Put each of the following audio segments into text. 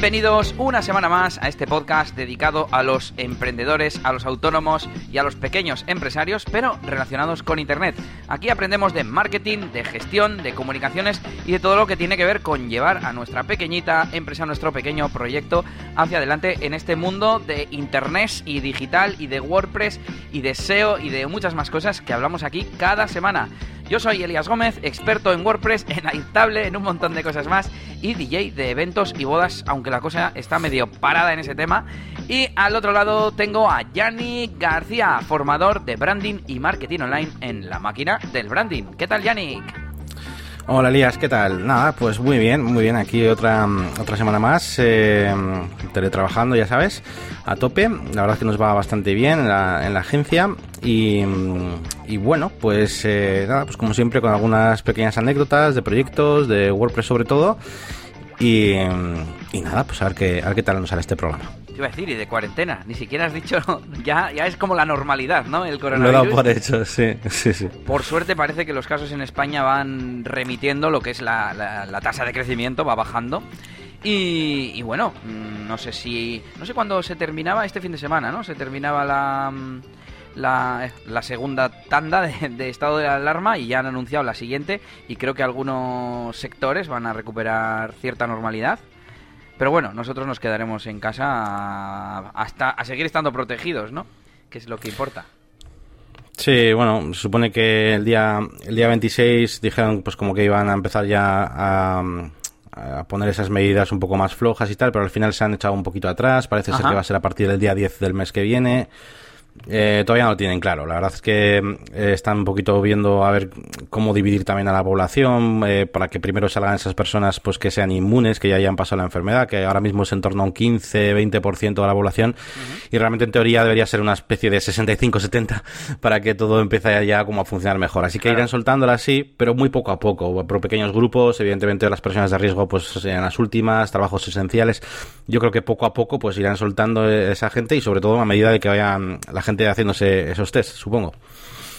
Bienvenidos una semana más a este podcast dedicado a los emprendedores, a los autónomos y a los pequeños empresarios, pero relacionados con Internet. Aquí aprendemos de marketing, de gestión, de comunicaciones y de todo lo que tiene que ver con llevar a nuestra pequeñita empresa, nuestro pequeño proyecto hacia adelante en este mundo de Internet y digital y de WordPress y de SEO y de muchas más cosas que hablamos aquí cada semana. Yo soy Elias Gómez, experto en WordPress, en Airtable, en un montón de cosas más y DJ de eventos y bodas, aunque la cosa está medio parada en ese tema. Y al otro lado tengo a Yannick García, formador de branding y marketing online en la máquina del branding. ¿Qué tal, Yannick? Hola Elías, ¿qué tal? Nada, pues muy bien, muy bien. Aquí otra, otra semana más, eh, teletrabajando, ya sabes, a tope. La verdad es que nos va bastante bien en la, en la agencia. Y, bueno, pues eh, nada, pues como siempre con algunas pequeñas anécdotas de proyectos, de WordPress sobre todo. Y, nada, pues a ver, qué, a ver qué tal nos sale este programa iba a decir, y de cuarentena. Ni siquiera has dicho, ya, ya es como la normalidad, ¿no? El coronavirus. Lo he dado por hecho, sí, sí, sí. Por suerte parece que los casos en España van remitiendo lo que es la, la, tasa de crecimiento, va bajando. Y, bueno, mm, no sé si. No sé cuándo se terminaba este fin de semana, ¿no? Se terminaba la. Mm, la, la segunda tanda de, de, estado de alarma y ya han anunciado la siguiente y creo que algunos sectores van a recuperar cierta normalidad. Pero bueno, nosotros nos quedaremos en casa hasta a seguir estando protegidos, ¿no? Que es lo que importa. Sí, bueno, se supone que el día el día 26 dijeron pues como que iban a empezar ya a, a poner esas medidas un poco más flojas y tal, pero al final se han echado un poquito atrás, parece ser que va a ser a partir del día 10 del mes que viene. Eh, todavía no lo tienen claro. La verdad es que eh, están un poquito viendo a ver cómo dividir también a la población eh, para que primero salgan esas personas pues que sean inmunes, que ya hayan pasado la enfermedad, que ahora mismo es en torno a un 15-20% de la población y realmente en teoría debería ser una especie de 65-70 para que todo empiece ya como a funcionar mejor. Así que irán soltándola así, pero muy poco a poco, por pequeños grupos, evidentemente las personas de riesgo pues sean las últimas, trabajos esenciales. Yo creo que poco a poco pues irán soltando esa gente y sobre todo a medida de que vayan la gente haciéndose esos test, supongo.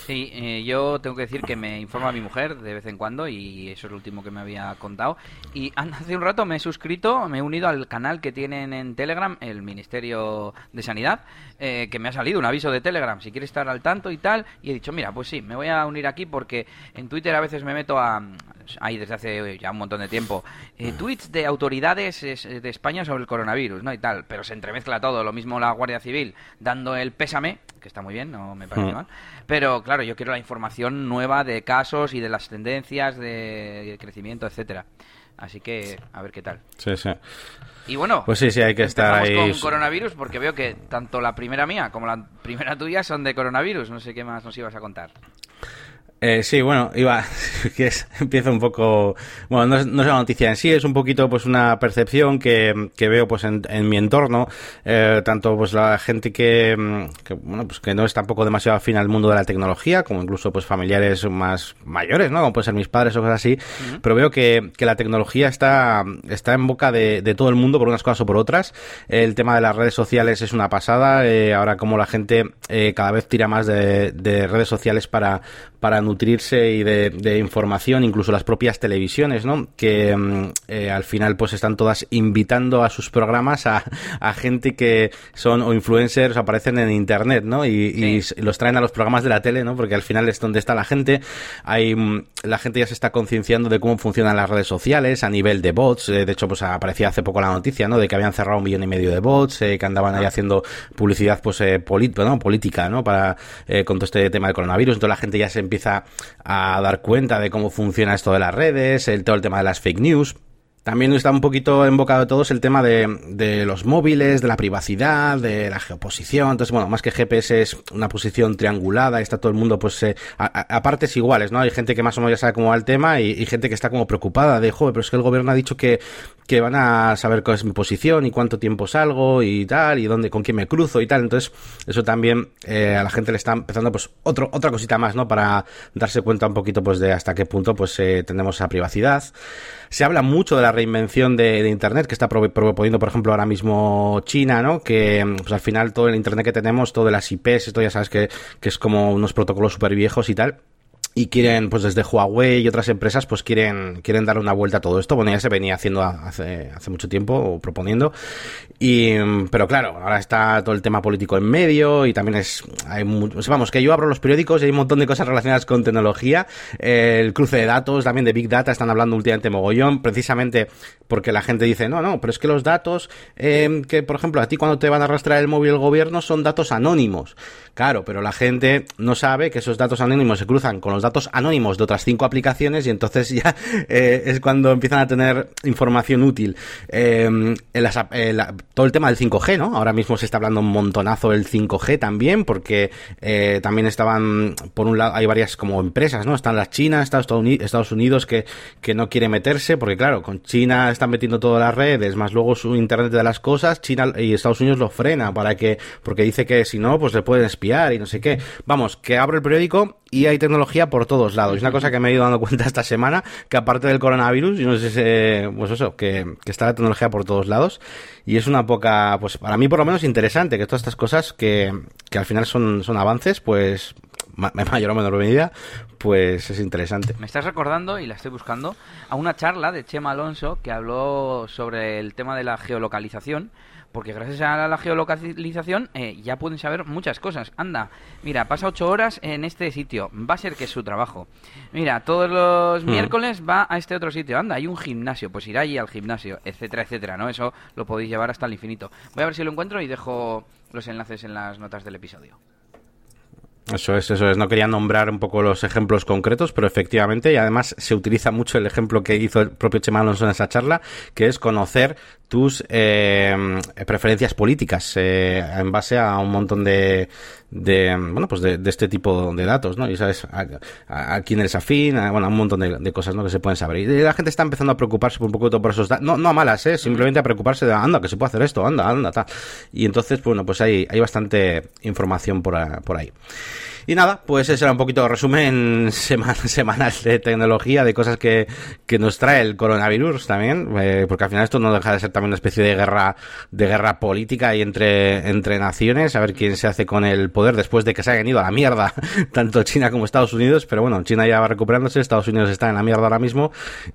Sí, eh, yo tengo que decir que me informa mi mujer de vez en cuando y eso es lo último que me había contado. Y hace un rato me he suscrito, me he unido al canal que tienen en Telegram, el Ministerio de Sanidad, eh, que me ha salido un aviso de Telegram, si quiere estar al tanto y tal. Y he dicho, mira, pues sí, me voy a unir aquí porque en Twitter a veces me meto a... Ahí desde hace ya un montón de tiempo. Eh, tweets de autoridades de España sobre el coronavirus, ¿no? Y tal. Pero se entremezcla todo. Lo mismo la Guardia Civil dando el pésame, que está muy bien, no me parece mm. mal. Pero claro, yo quiero la información nueva de casos y de las tendencias de crecimiento, etcétera. Así que a ver qué tal. Sí, sí. Y bueno, pues sí, sí, hay que estar ahí. con coronavirus porque veo que tanto la primera mía como la primera tuya son de coronavirus. No sé qué más nos ibas a contar. Eh, sí, bueno, iba, empieza un poco, bueno, no es, no es una noticia en sí, es un poquito pues una percepción que, que veo pues en, en mi entorno, eh, tanto pues la gente que, mm, que, bueno, pues que no es tampoco demasiado afín al mundo de la tecnología, como incluso pues familiares más mayores, ¿no? Como pueden ser mis padres o cosas así, pero veo que, que la tecnología está, está en boca de, de todo el mundo por unas cosas o por otras. El tema de las redes sociales es una pasada, eh, ahora como la gente eh, cada vez tira más de, de redes sociales para, para nutrirse y de, información, incluso las propias televisiones, ¿no? Que mm, eh, al final pues están todas invitando a sus programas a, a, gente que son o influencers o aparecen en internet, ¿no? Y, los traen a los programas de la tele, ¿no? Porque al final es donde está la gente. Hay, mm, la gente ya se está concienciando de cómo funcionan las redes sociales a nivel de bots. Eh, de hecho, pues aparecía hace poco la noticia, ¿no? De que habían cerrado un millón y medio de bots, eh, que andaban ahí ah. haciendo publicidad, pues, política, ¿no? Para, con todo este tema del coronavirus. Entonces la gente ya se empieza a dar cuenta de cómo funciona esto de las redes, el, todo el tema de las fake news. También está un poquito embocado todos el tema de, de, los móviles, de la privacidad, de la geoposición. Entonces, bueno, más que GPS es una posición triangulada, está todo el mundo, pues, eh, a, partes iguales, ¿no? Hay gente que más o menos ya sabe cómo va el tema y, y gente que está como preocupada de, joder, pero es que el gobierno ha dicho que, que van a saber cuál es mi posición y cuánto tiempo salgo y tal, y dónde, con quién me cruzo y tal. Entonces, eso también eh, a la gente le está empezando, pues, otro, otra cosita más, ¿no? Para darse cuenta un poquito, pues, de hasta qué punto, pues, eh, tenemos esa privacidad. Se habla mucho de la reinvención de, Internet que está proponiendo, por ejemplo, ahora mismo China, ¿no? Que, pues, al final todo el Internet que tenemos, todo las IPs, esto ya sabes que, que es como unos protocolos súper viejos y tal y quieren, pues desde Huawei y otras empresas, pues quieren, quieren dar una vuelta a todo esto. Bueno, ya se venía haciendo hace, hace mucho tiempo, o proponiendo. Y, pero claro, ahora está todo el tema político en medio y también es, hay vamos, que yo abro los periódicos y hay un montón de cosas relacionadas con tecnología. el cruce de datos, también de Big Data, están hablando últimamente mogollón, precisamente porque la gente dice, no, no, pero es que los datos, eh, que por ejemplo a ti cuando te van a arrastrar el móvil el gobierno son datos anónimos. Claro, pero la gente no sabe que esos datos anónimos se cruzan con los datos anónimos de otras cinco aplicaciones y entonces ya eh, es cuando empiezan a tener información útil. Eh, todo el tema del 5G, ¿no? Ahora mismo se está hablando un montonazo del 5G también, porque eh, también estaban, por un lado, hay varias como empresas, ¿no? Están las chinas, Estados Unidos, que, que no quiere meterse, porque claro, con China están metiendo todas las redes, más luego su Internet de las cosas, China y Estados Unidos lo frena para que, porque dice que si no, pues le pueden espiar y no sé qué. Vamos, que abro el periódico y hay tecnología por todos lados. Es una cosa que me he ido dando cuenta esta semana, que aparte del coronavirus, y no sé si, pues eso, que, está la tecnología por todos lados. Y es una poca, pues para mí por lo menos interesante, que todas estas cosas que, que al final son, son avances, pues mayor o menor medida, pues es interesante. Me estás recordando, y la estoy buscando, a una charla de Chema Alonso que habló sobre el tema de la geolocalización porque gracias a la geolocalización eh, ya pueden saber muchas cosas. Anda, mira, pasa ocho horas en este sitio, va a ser que es su trabajo. Mira, todos los hmm. miércoles va a este otro sitio, anda, hay un gimnasio, pues irá allí al gimnasio, etcétera, etcétera, ¿no? Eso lo podéis llevar hasta el infinito. Voy a ver si lo encuentro y dejo los enlaces en las notas del episodio. Eso es, eso es. No quería nombrar un poco los ejemplos concretos, pero efectivamente, y además se utiliza mucho el ejemplo que hizo el propio Chema en esa charla, que es conocer tus eh, preferencias políticas eh, en base a un montón de, de bueno, pues de, este tipo de datos, ¿no? Y sabes a, quién eres afín, a, bueno, un montón de, cosas, ¿no? Que se pueden saber. Y la gente está empezando a preocuparse un poco por esos datos, no, no a malas, ¿eh? Simplemente a preocuparse de, anda, que se puede hacer esto, anda, anda, tal. Y entonces, bueno, pues hay, hay bastante información por, por ahí. Y nada, pues ese era un poquito resumen semanal de tecnología, de cosas que, que nos trae el coronavirus también, eh, porque al final esto no deja de ser también una especie de guerra, de guerra política y entre, entre naciones, a ver quién se hace con el poder después de que se hayan ido a la mierda tanto China como Estados Unidos, pero bueno, China ya va recuperándose, Estados Unidos está en la mierda ahora mismo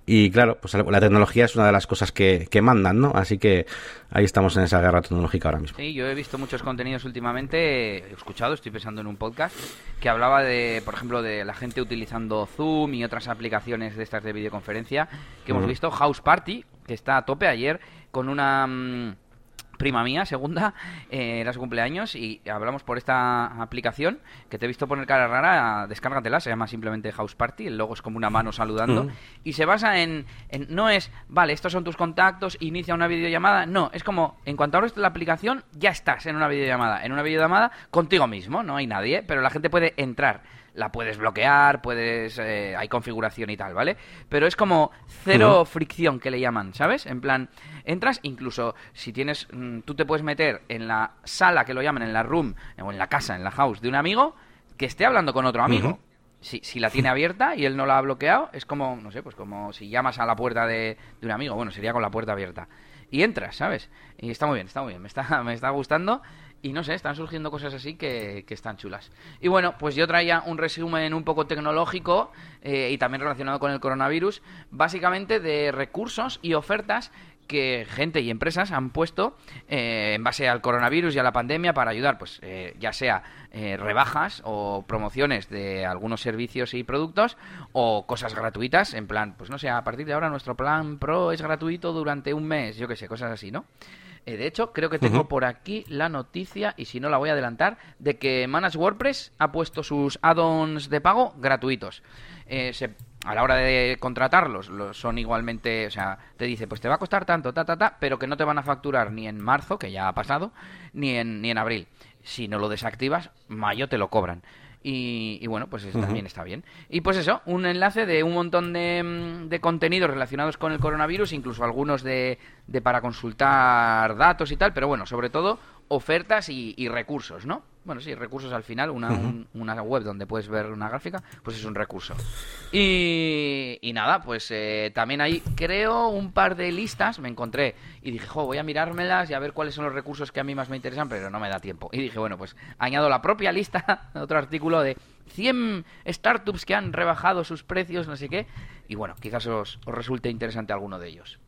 y claro, pues la tecnología es una de las cosas que, que mandan, ¿no? Así que ahí estamos en esa guerra tecnológica ahora mismo. Sí, yo he visto muchos contenidos últimamente, he escuchado, estoy pensando en un podcast que hablaba de, por ejemplo, de la gente utilizando Zoom y otras aplicaciones de estas de videoconferencia, que hemos visto House Party, que está a tope ayer con una... Mm, prima mía, segunda, eh, era su cumpleaños y hablamos por esta aplicación que te he visto poner cara rara, descárgatela, se llama simplemente House Party, el logo es como una mano saludando y se basa en, no es, vale, estos son tus contactos, inicia una videollamada, no, es como, en cuanto abres la aplicación ya estás en una videollamada, en una videollamada contigo mismo, no hay nadie, pero la gente puede entrar la puedes bloquear, puedes eh, hay configuración y tal, ¿vale? Pero es como cero fricción que le llaman, ¿sabes? En plan, entras incluso si tienes mm, tú te puedes meter en la sala que lo llaman en la room o en la casa, en la house de un amigo que esté hablando con otro amigo. Si, si, la tiene abierta y él no la ha bloqueado, es como, no sé, pues como si llamas a la puerta de, de un amigo. Bueno, sería con la puerta abierta. Y entras, ¿sabes? Y está muy bien, está muy bien. Me está, me está gustando. Y no sé, están surgiendo cosas así que, están chulas. Y bueno, pues yo traía un resumen un poco tecnológico eh, y también relacionado con el coronavirus, básicamente de recursos y ofertas que gente y empresas han puesto eh, en base al coronavirus y a la pandemia para ayudar, pues eh, ya sea rebajas o promociones de algunos servicios y productos o cosas gratuitas, en plan, pues no sé, a partir de ahora nuestro plan Pro es gratuito durante un mes, yo qué sé, cosas así, ¿no? Eh, de hecho, creo que tengo por aquí la noticia, y si no la voy a adelantar, de que Manage WordPress ha puesto sus add-ons de pago gratuitos. Eh, a la hora de contratarlos, son igualmente, o sea, te dice, pues te va a costar tanto, ta, ta, ta, pero que no te van a facturar ni en marzo, que ya ha pasado, ni en, ni en abril. Si no lo desactivas, mayo te lo cobran. Y, bueno, pues también está bien. Y pues eso, un enlace de un montón de, mm, de contenidos relacionados con el coronavirus, incluso algunos de, de, para consultar datos y tal, pero bueno, sobre todo ofertas y, recursos, ¿no? Bueno, sí, recursos al final, una, una, web donde puedes ver una gráfica, pues es un recurso. Y, y nada, pues eh, también hay, creo, un par de listas, me encontré y dije, jo, voy a mirármelas y a ver cuáles son los recursos que a mí más me interesan, pero no me da tiempo. Y dije, bueno, pues añado la propia lista, otro artículo de 100 startups que han rebajado sus precios, no sé qué, y bueno, quizás os, os resulte interesante alguno de ellos.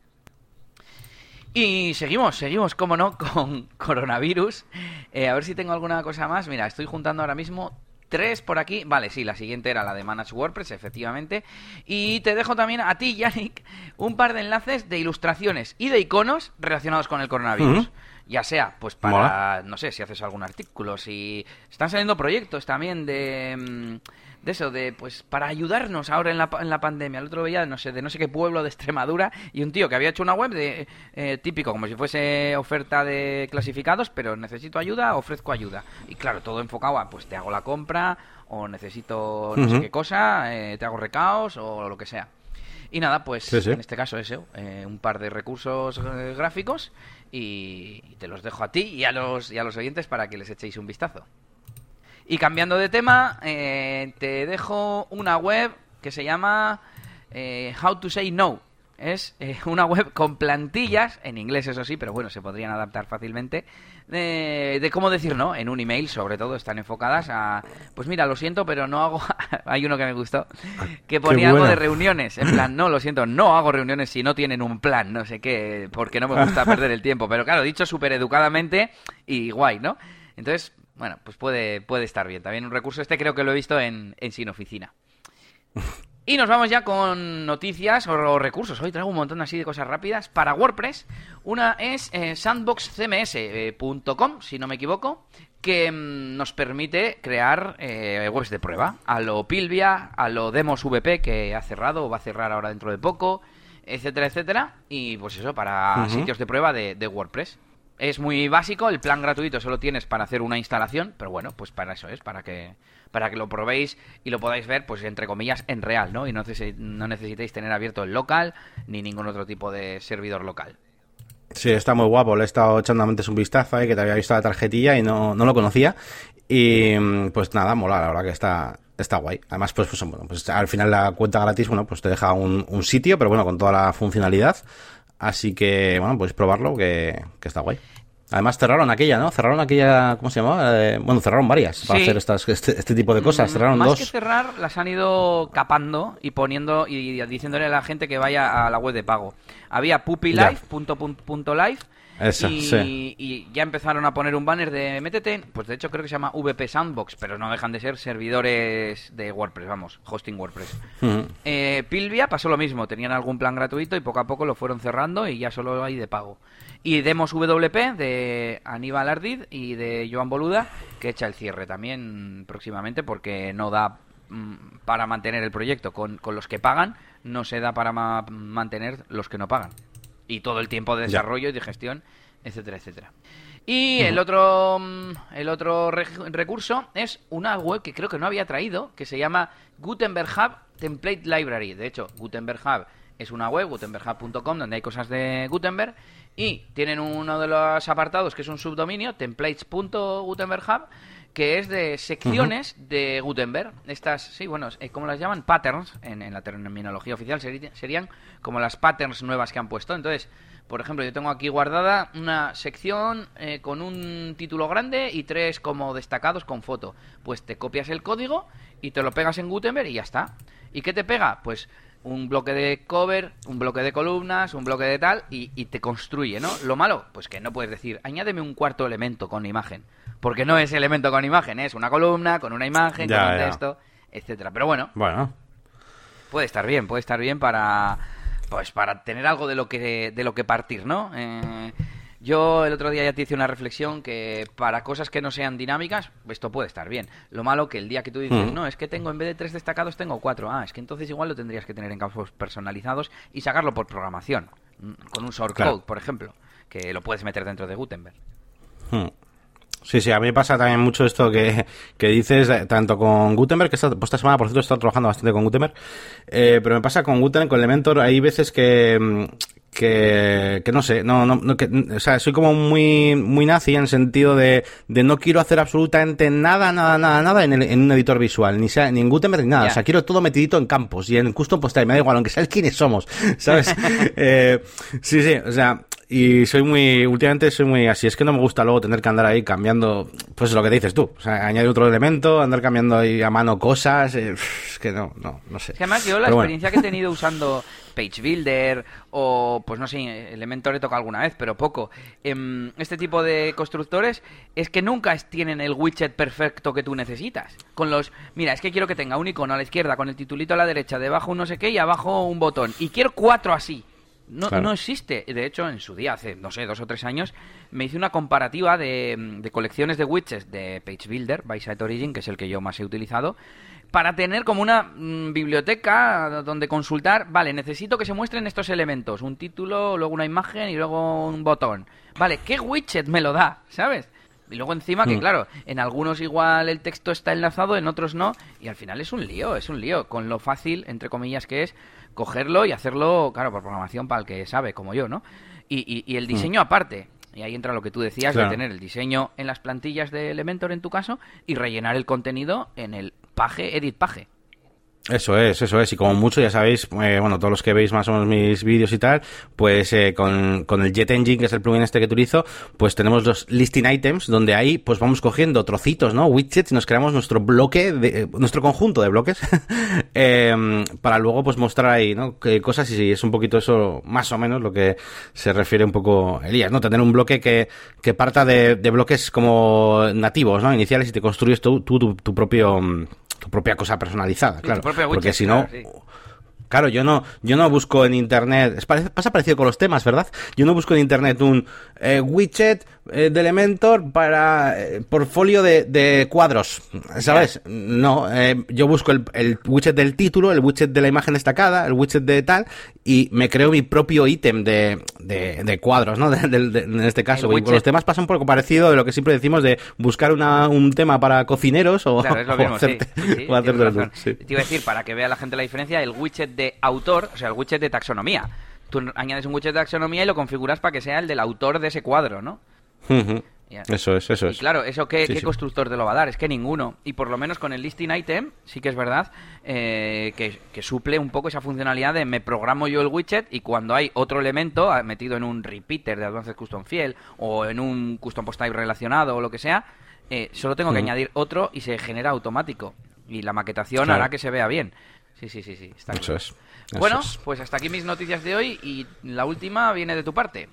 Y seguimos, seguimos, como no, con coronavirus. Eh, a ver si tengo alguna cosa más. Mira, estoy juntando ahora mismo tres por aquí. Vale, sí, la siguiente era la de Manage WordPress, efectivamente. Y te dejo también a ti, Yannick, un par de enlaces de ilustraciones y de iconos relacionados con el coronavirus. Ya sea, pues para, no sé, si haces algún artículo, si están saliendo proyectos también de... Mm, de eso, de pues para ayudarnos ahora en la, en la pandemia. El otro día, no sé, de no sé qué pueblo de Extremadura y un tío que había hecho una web de eh, típico, como si fuese oferta de clasificados, pero necesito ayuda, ofrezco ayuda. Y claro, todo enfocado a pues te hago la compra o necesito no sé qué cosa, eh, te hago recaos o lo que sea. Y nada, pues en este caso eso, eh, un par de recursos gráficos y, te los dejo a ti y a los, y a los oyentes para que les echéis un vistazo. Y cambiando de tema, eh, te dejo una web que se llama eh, How to Say No. Es eh, una web con plantillas, en inglés eso sí, pero bueno, se podrían adaptar fácilmente, de, cómo decir no en un email, sobre todo están enfocadas a, pues mira, lo siento, pero no hago, hay uno que me gustó, que ponía algo de reuniones, en plan, no, lo siento, no hago reuniones si no tienen un plan, no sé qué, porque no me gusta perder el tiempo, pero claro, dicho súper educadamente y guay, ¿no? Entonces, bueno, pues puede, puede estar bien. También un recurso este creo que lo he visto en, en Sin Oficina. Y nos vamos ya con noticias o recursos. Hoy traigo un montón así de cosas rápidas para WordPress. Una es eh, sandboxcms.com, si no me equivoco, que mm, nos permite crear eh, webs de prueba. A lo Pilvia, a lo Demos VP, que ha cerrado o va a cerrar ahora dentro de poco, etcétera, etcétera. Y pues eso, para sitios de prueba de WordPress. Es muy básico, el plan gratuito solo tienes para hacer una instalación, pero bueno, pues para eso es, para que para que lo probéis y lo podáis ver, pues entre comillas, en real, ¿no? Y no, no necesitéis tener abierto el local ni ningún otro tipo de servidor local. Sí, está muy guapo. Le he estado echando antes un vistazo ahí, que te había visto la tarjetilla y no, no lo conocía. Y pues nada, mola, la verdad que está, está guay. Además, pues, pues, bueno, pues al final la cuenta gratis, bueno, pues te deja un sitio, pero bueno, con toda la funcionalidad. Así que, bueno, puedes probarlo, que, está guay. Además cerraron aquella, ¿no? Cerraron aquella, ¿cómo se llamaba? Eh, bueno, cerraron varias para hacer estas, este, este, tipo de cosas. Mm, cerraron Más dos. que cerrar, las han ido capando y poniendo y diciéndole a la gente que vaya a la web de pago. Había puppylife.life y, y, ya empezaron a poner un banner de métete, pues de hecho creo que se llama VP Sandbox, pero no dejan de ser servidores de WordPress, vamos, hosting WordPress. Eh, Pilvia pasó lo mismo, tenían algún plan gratuito y poco a poco lo fueron cerrando y ya solo hay de pago. Y Demos WP de Aníbal Ardid y de Joan Boluda, que echa el cierre también próximamente porque no da mm, para mantener el proyecto con, con los que pagan, no se da para mantener los que no pagan y todo el tiempo de desarrollo y de gestión, etcétera, etcétera. Y el otro mm, el otro recurso es una web que creo que no había traído, que se llama Gutenberg Hub Template Library. De hecho, Gutenberg Hub es una web, gutenberghub.com, donde hay cosas de Gutenberg y tienen uno de los apartados que es un subdominio, templates.gutenberghub, que es de secciones de Gutenberg. Estas, sí, bueno, eh, ¿cómo las llaman? Patterns, en, la terminología oficial serían como las patterns nuevas que han puesto. Entonces, por ejemplo, yo tengo aquí guardada una sección eh, con un título grande y tres como destacados con foto. Pues te copias el código y te lo pegas en Gutenberg y ya está. ¿Y qué te pega? Pues un bloque de cover, un bloque de columnas, un bloque de tal, y, y, te construye, ¿no? Lo malo, pues que no puedes decir, añádeme un cuarto elemento con imagen, porque no es elemento con imagen, es una columna con una imagen, con un texto, etcétera. Pero bueno, bueno, puede estar bien, puede estar bien para, pues para tener algo de lo que, de lo que partir, ¿no? Eh, yo el otro día ya te hice una reflexión que para cosas que no sean dinámicas, esto puede estar bien. Lo malo que el día que tú dices, mm. no, es que tengo en vez de tres destacados, tengo cuatro. Ah, es que entonces igual lo tendrías que tener en campos personalizados y sacarlo por programación. Mm, con un shortcode, por ejemplo, que lo puedes meter dentro de Gutenberg. Mm. Sí, sí, a mí me pasa también mucho esto que, que dices, eh, tanto con Gutenberg, que esta, pues esta semana, por cierto, he estado trabajando bastante con Gutenberg, eh, pero me pasa con Gutenberg, con Elementor, hay veces que, mm, que, que no sé, no, no, no que, o sea, soy como muy, muy nazi en el sentido de, de no quiero hacer absolutamente nada, nada, nada, nada en, el, en un editor visual, ni sea, ni en Gutenberg ni nada, o sea, quiero todo metidito en campos y en custom post me da igual, aunque sabes quiénes somos, ¿sabes? eh, sí, sí, o sea, y soy muy, últimamente soy muy así, es que no me gusta luego tener que andar ahí cambiando, pues lo que dices tú, o sea, añadir otro elemento, andar cambiando ahí a mano cosas, eh, es que no, no, no sé. Es que además yo la Pero bueno. experiencia que he tenido usando Page Builder o, pues no sé, Elementor he tocado alguna vez, pero poco, em, este tipo de constructores es que nunca tienen el widget perfecto que tú necesitas. Con los, mira, es que quiero que tenga un icono a la izquierda con el titulito a la derecha, debajo un no sé qué y abajo un botón. Y quiero cuatro así. No, Claro. no existe. De hecho, en su día, hace, no sé, dos o tres años, me hice una comparativa de, de colecciones de widgets de Page Builder, by Site Origin, que es el que yo más he utilizado, para tener como una mm, biblioteca donde consultar, vale, necesito que se muestren estos elementos, un título, luego una imagen y luego un botón. Vale, ¿qué widget me lo da? ¿Sabes? Y luego encima que, Mm. claro, en algunos igual el texto está enlazado, en otros no, y al final es un lío, es un lío, con lo fácil, entre comillas, que es cogerlo y hacerlo, claro, por programación para el que sabe, como yo, ¿no? Y, y- y el diseño aparte. Y ahí entra lo que tú decías Claro. de tener el diseño en las plantillas de Elementor en tu caso y rellenar el contenido en el paje, edit paje. Eso es, eso es. Y como mucho, ya sabéis, eh, bueno, todos los que veis más o menos mis vídeos y tal, pues eh, con, con el Jet Engine, que es el plugin este que utilizo, pues tenemos los listing items, donde ahí pues vamos cogiendo trocitos, ¿no? Widgets y nos creamos nuestro bloque, de, eh, nuestro conjunto de bloques, eh, para luego pues mostrar ahí, ¿no? Que cosas y es un poquito eso, más o menos, lo que se refiere un poco Elías, ¿no? Tener un bloque que, que parta de, de bloques como nativos, ¿no? Iniciales y te construyes tú, tú tu, tu propio... tu propia cosa personalizada, claro. porque si no, sí. Claro, yo no, yo no busco en internet, pasa parecido con los temas, ¿verdad? Yo no busco en internet un eh, widget eh, de Elementor para eh, portfolio de, de cuadros, ¿sabes? No, eh, yo busco el, el widget del título, el widget de la imagen destacada, el widget de tal, y me creo mi propio ítem de, de, de cuadros, ¿no? De- de- de- en este caso, y con los temas pasa un poco parecido de lo que siempre decimos de buscar una, un tema para cocineros o, Claro, es lo o mismo, sí, hacerte- sí, sí, o hacerte tienes tú, razón. sí. Te iba a decir, para que vea la gente la diferencia, el widget de autor, o sea, el widget de taxonomía. Tú añades un widget de taxonomía y lo configuras para que sea el del autor de ese cuadro, ¿no? Ujú. Ya. Eso es, eso Y es. claro, ¿eso qué, Sí, qué sí. constructor te lo va a dar? Es que ninguno. Y por lo menos con el listing item, sí que es verdad eh, que, que suple un poco esa funcionalidad de me programo yo el widget y cuando hay otro elemento ah, metido en un repeater de Advanced Custom Field o en un Custom Post Type relacionado o lo que sea, eh, solo tengo que añadir otro y se genera automático. Y la maquetación Claro. hará que se vea bien. Sí, sí, sí, sí. Está Eso claro. es. Eso Bueno, es. pues hasta aquí mis noticias de hoy y la última viene de tu parte.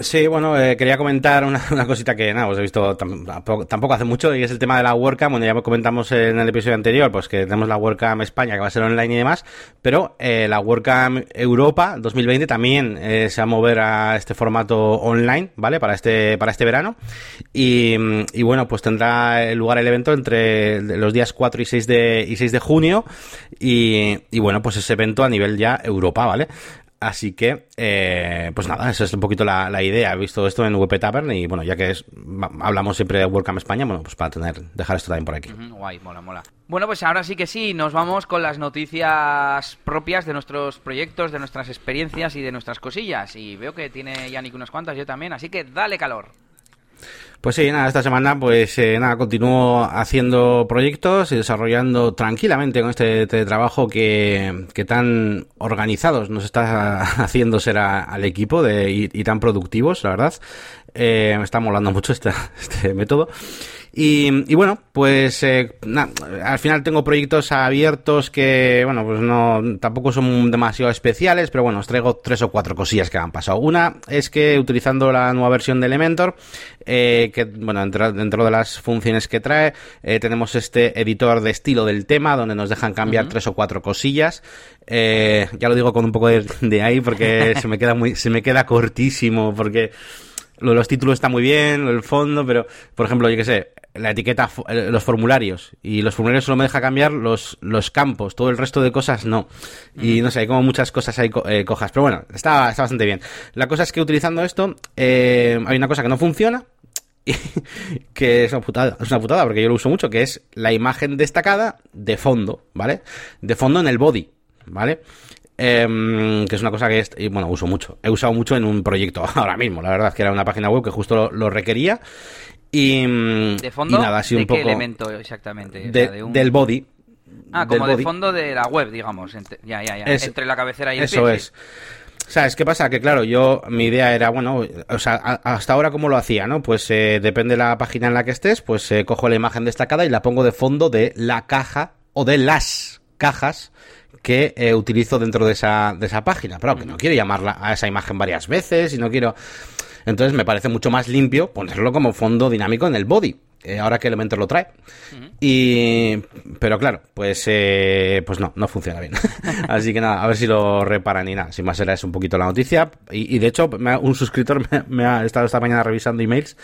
Sí, bueno, eh, quería comentar una, cosita que, nada, os he visto tam- tampoco, tampoco hace mucho y es el tema de la WordCamp. Bueno, ya comentamos en el episodio anterior, pues que tenemos la WordCamp España que va a ser online y demás, pero eh, la WordCamp Europa 2020 también eh, se va a mover a este formato online, ¿vale? Para este, para este verano. Y, y bueno, pues tendrá lugar el evento entre los días 4 y 6 de, y 6 de junio. Y, y bueno, pues ese evento a nivel ya Europa, ¿vale? Así que, eh, pues nada, esa es un poquito la, idea. He visto esto en WP Tavern y bueno, ya que es, hablamos siempre de WordCamp España, bueno, pues para tener, dejar esto también por aquí. Guay, mola, mola. Bueno, pues ahora sí que sí, nos vamos con las noticias propias de nuestros proyectos, de nuestras experiencias y de nuestras cosillas. Y veo que tiene Yannick unas cuantas, yo también, así que dale calor. Pues sí, nada, esta semana pues eh, nada, continúo haciendo proyectos y desarrollando tranquilamente con este teletrabajo que, tan organizados nos está haciendo ser a- al equipo de, y, y tan productivos, la verdad. Eh, me está molando mucho este método. Y, y bueno, pues eh, na- al final tengo proyectos abiertos que, bueno, pues no, tampoco son demasiado especiales, pero bueno, os traigo tres o cuatro cosillas que han pasado. Una es que utilizando la nueva versión de Elementor, eh, que, bueno, dentro, dentro de las funciones que trae, eh, tenemos este editor de estilo del tema, donde nos dejan cambiar tres o cuatro cosillas. Eh, ya lo digo con un poco de, de ahí porque se me queda muy, se me queda cortísimo porque lo de los títulos está muy bien, lo del fondo, pero, por ejemplo, yo que sé, la etiqueta, eh, los formularios, y los formularios solo me deja cambiar los, los campos, todo el resto de cosas no. Y no sé, hay como muchas cosas ahí co- eh, cojas, pero bueno, está, está bastante bien. La cosa es que utilizando esto, eh, hay una cosa que no funciona, que es una putada, es una putada porque yo lo uso mucho, que es la imagen destacada de fondo, ¿vale? De fondo en el body, ¿vale? Em, que es una cosa que, es, y, bueno, uso mucho. He usado mucho en un proyecto ahora mismo, la verdad, que era una página web que justo lo, requería. Y, ¿De fondo? nada, así un poco. ¿Qué elemento exactamente? Del body. Ah, como de fondo de la web, digamos. Entre, ya, ya, ya. entre la cabecera y el Eso es. ¿Sabes qué pasa? Que claro, yo, mi idea era, bueno, o sea, hasta ahora cómo lo hacía, ¿no? Pues eh, depende de la página en la que estés, pues eh, cojo la imagen destacada y la pongo de fondo de la caja o de las cajas que eh, utilizo dentro de esa, de esa página. Pero que no quiero llamarla a esa imagen varias veces y no quiero... Entonces me parece mucho más limpio ponerlo como fondo dinámico en el body. Eh, ahora que Elementor lo trae. Y pero claro, pues eh, pues no, no funciona bien. Así que nada, a ver si lo reparan y nada. Sin más era es un poquito la noticia. Y, de hecho, un suscriptor me, ha estado esta mañana revisando emails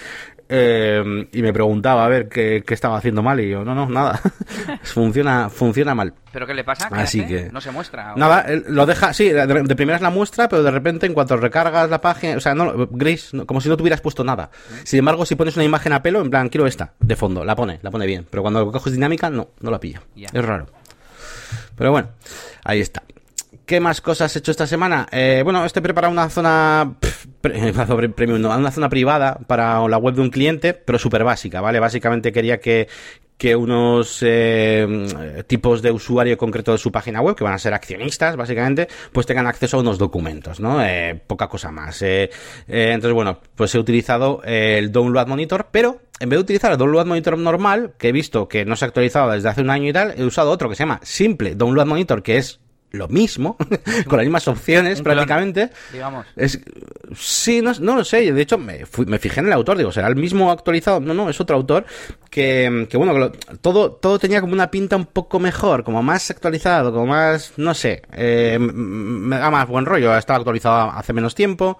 eh, y me preguntaba a ver qué, estaba haciendo mal y yo, no, no, nada. funciona, funciona mal. ¿Pero qué le pasa? Así que... No se muestra. Nada, lo deja, sí, de, primera es la muestra, pero de repente en cuanto recargas la página, o sea, no, gris, como si no tuvieras puesto nada. Sin embargo, si pones una imagen a pelo, en plan, quiero esta, de fondo, la pone, la pone bien. Pero cuando coges dinámica, no, no la pilla. Es raro. Pero bueno, ahí está. ¿Qué más cosas he hecho esta semana? Eh, bueno, estoy preparando una zona premium, una zona privada para la web de un cliente, pero súper básica, ¿vale? Básicamente quería que, que unos eh, tipos de usuario concreto de su página web, que van a ser accionistas, básicamente, pues tengan acceso a unos documentos, ¿no? Eh, poca cosa más. entonces, bueno, pues he utilizado el Download Monitor, pero en vez de utilizar el Download Monitor normal, que he visto que no se ha actualizado desde hace un año y tal, he usado otro que se llama Simple Download Monitor, que es lo mismo, con las mismas opciones prácticamente. digamos. Es, sí, no, no, lo sé. De hecho, me, me, fijé en el autor. Digo, ¿será el mismo actualizado? No, no, es otro autor que, que bueno, todo, todo tenía como una pinta un poco mejor, como más actualizado, como más, no sé, eh, me da más buen rollo. Estaba actualizado hace menos tiempo.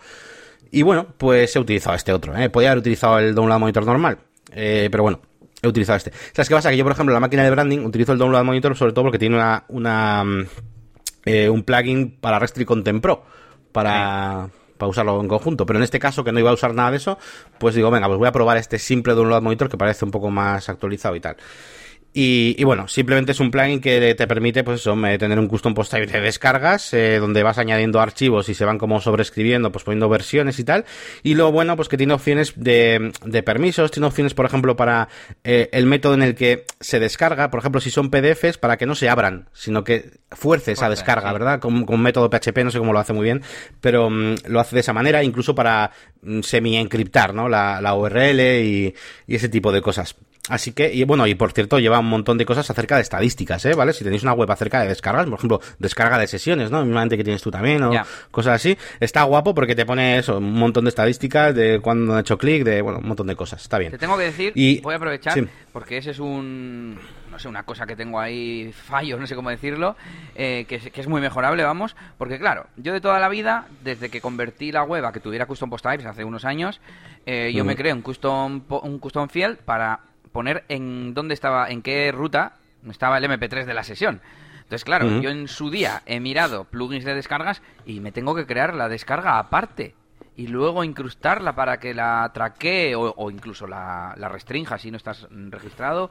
Y bueno, pues he utilizado este otro. ¿eh? Podía haber utilizado el Download Monitor normal. Eh, pero bueno, he utilizado este. ¿Sabes qué pasa? Que yo, por ejemplo, la máquina de branding utilizo el Download Monitor sobre todo porque tiene una, una eh, un plugin para Restrict Content Pro, para, para usarlo en conjunto. Pero en este caso, que no iba a usar nada de eso, pues digo, venga, pues voy a probar este simple Download Monitor que parece un poco más actualizado y tal. Y, bueno, simplemente es un plugin que te permite, pues eso, tener un custom post type de descargas, eh, donde vas añadiendo archivos y se van como sobreescribiendo, pues poniendo versiones y tal. Y lo bueno, pues que tiene opciones de, de permisos, tiene opciones, por ejemplo, para eh, el método en el que se descarga, por ejemplo, si son PDFs, para que no se abran, sino que fuerce esa descarga, ¿verdad? Con, con método PHP, no sé cómo lo hace muy bien, pero mm, lo hace de esa manera, incluso para mm, semi-encriptar, ¿no? La, la URL y, y ese tipo de cosas. Así que, y bueno, y por cierto, lleva un montón de cosas acerca de estadísticas, ¿eh? ¿Vale? Si tenéis una web acerca de descargas, por ejemplo, descarga de sesiones, ¿no? Mismamente que tienes tú también, o cosas así. Está guapo porque te pone eso, un montón de estadísticas de cuando han hecho clic, de, bueno, un montón de cosas. Está bien. Te tengo que decir, y, voy a aprovechar, porque ese es un, no sé, una cosa que tengo ahí, fallos, no sé cómo decirlo, eh, que, es, muy mejorable, vamos, porque claro, yo de toda la vida, desde que convertí la web a que tuviera custom post types hace unos años, eh, yo me creé un custom, un custom field para poner en dónde estaba, en qué ruta estaba el MP3 de la sesión. Entonces, claro, yo en su día he mirado plugins de descargas y me tengo que crear la descarga aparte y luego incrustarla para que la traquee o, incluso la, la, restrinja si no estás registrado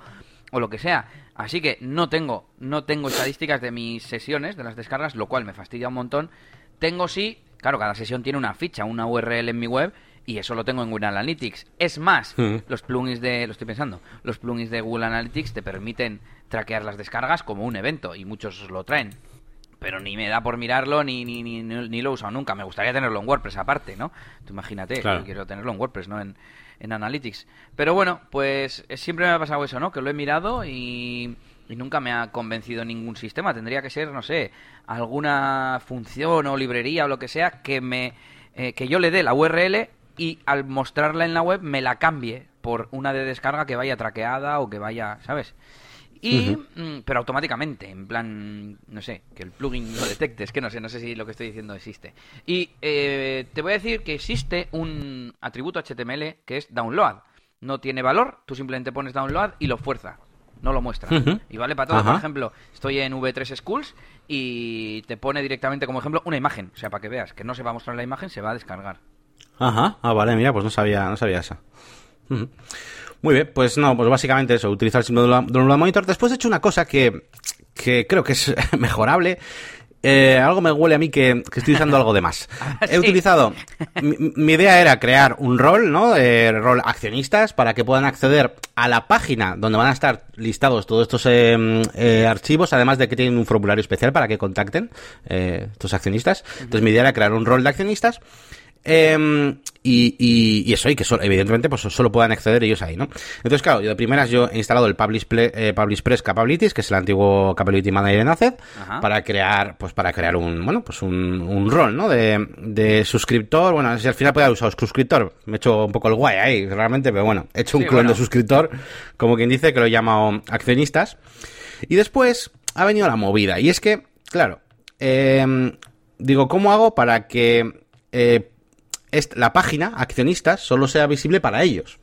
o lo que sea. Así que no tengo, no tengo estadísticas de mis sesiones, de las descargas, lo cual me fastidia un montón. Tengo sí, claro, cada sesión tiene una ficha, una URL en mi web y eso lo tengo en Google Analytics. Es más, mm. los plugins de, lo estoy pensando, los plugins de Google Analytics te permiten traquear las descargas como un evento y muchos lo traen. Pero ni me da por mirarlo ni, ni, ni, ni lo he usado nunca. Me gustaría tenerlo en WordPress aparte, ¿no? Tú imagínate, quiero tenerlo en WordPress, ¿no? En, en Analytics. Pero bueno, pues eh, siempre me ha pasado eso, ¿no? Que lo he mirado y, y nunca me ha convencido ningún sistema. Tendría que ser, no sé, alguna función o librería o lo que sea que me eh, que yo le dé la URL y al mostrarla en la web me la cambie por una de descarga que vaya traqueada o que vaya, ¿sabes? Y, mm, pero automáticamente, en plan, no sé, que el plugin lo detecte, es que no sé, no sé si lo que estoy diciendo existe. Y eh, te voy a decir que existe un atributo HTML que es download. No tiene valor, tú simplemente pones download y lo fuerza, no lo muestra. Y vale para todo, por ejemplo, estoy en V3 Schools y te pone directamente como ejemplo una imagen, o sea, para que veas que no se va a mostrar la imagen, se va a descargar. Ajá, ah, vale, mira, pues no sabía, no sabía esa. Muy bien, pues no, pues básicamente eso, utilizar el símbolo de Download Monitor. Después he hecho una cosa que, que creo que es mejorable. Eh, algo me huele a mí que, estoy usando algo de más. He utilizado. Mi, idea era crear un rol, ¿no? Eh, rol accionistas para que puedan acceder a la página donde van a estar listados todos estos eh, eh, archivos, además de que tienen un formulario especial para que contacten estos accionistas. Entonces, mi idea era crear un rol de accionistas Em, y, y, eso, y que evidentemente pues solo puedan acceder ellos ahí, ¿no? Entonces, claro, yo de primeras yo he instalado el Publish, eh, Press Capabilities, que es el antiguo Capability Manager en ACED, para crear, pues para crear un, bueno, pues un, un rol, ¿no? De, de suscriptor, bueno, si al final puede haber usado suscriptor, me he hecho un poco el guay ahí, realmente, pero bueno, he hecho un clon de suscriptor, como quien dice, que lo he llamado accionistas. Y después ha venido la movida, y es que, claro, em, digo, ¿cómo hago para que eh, la página, accionistas, solo sea visible para ellos.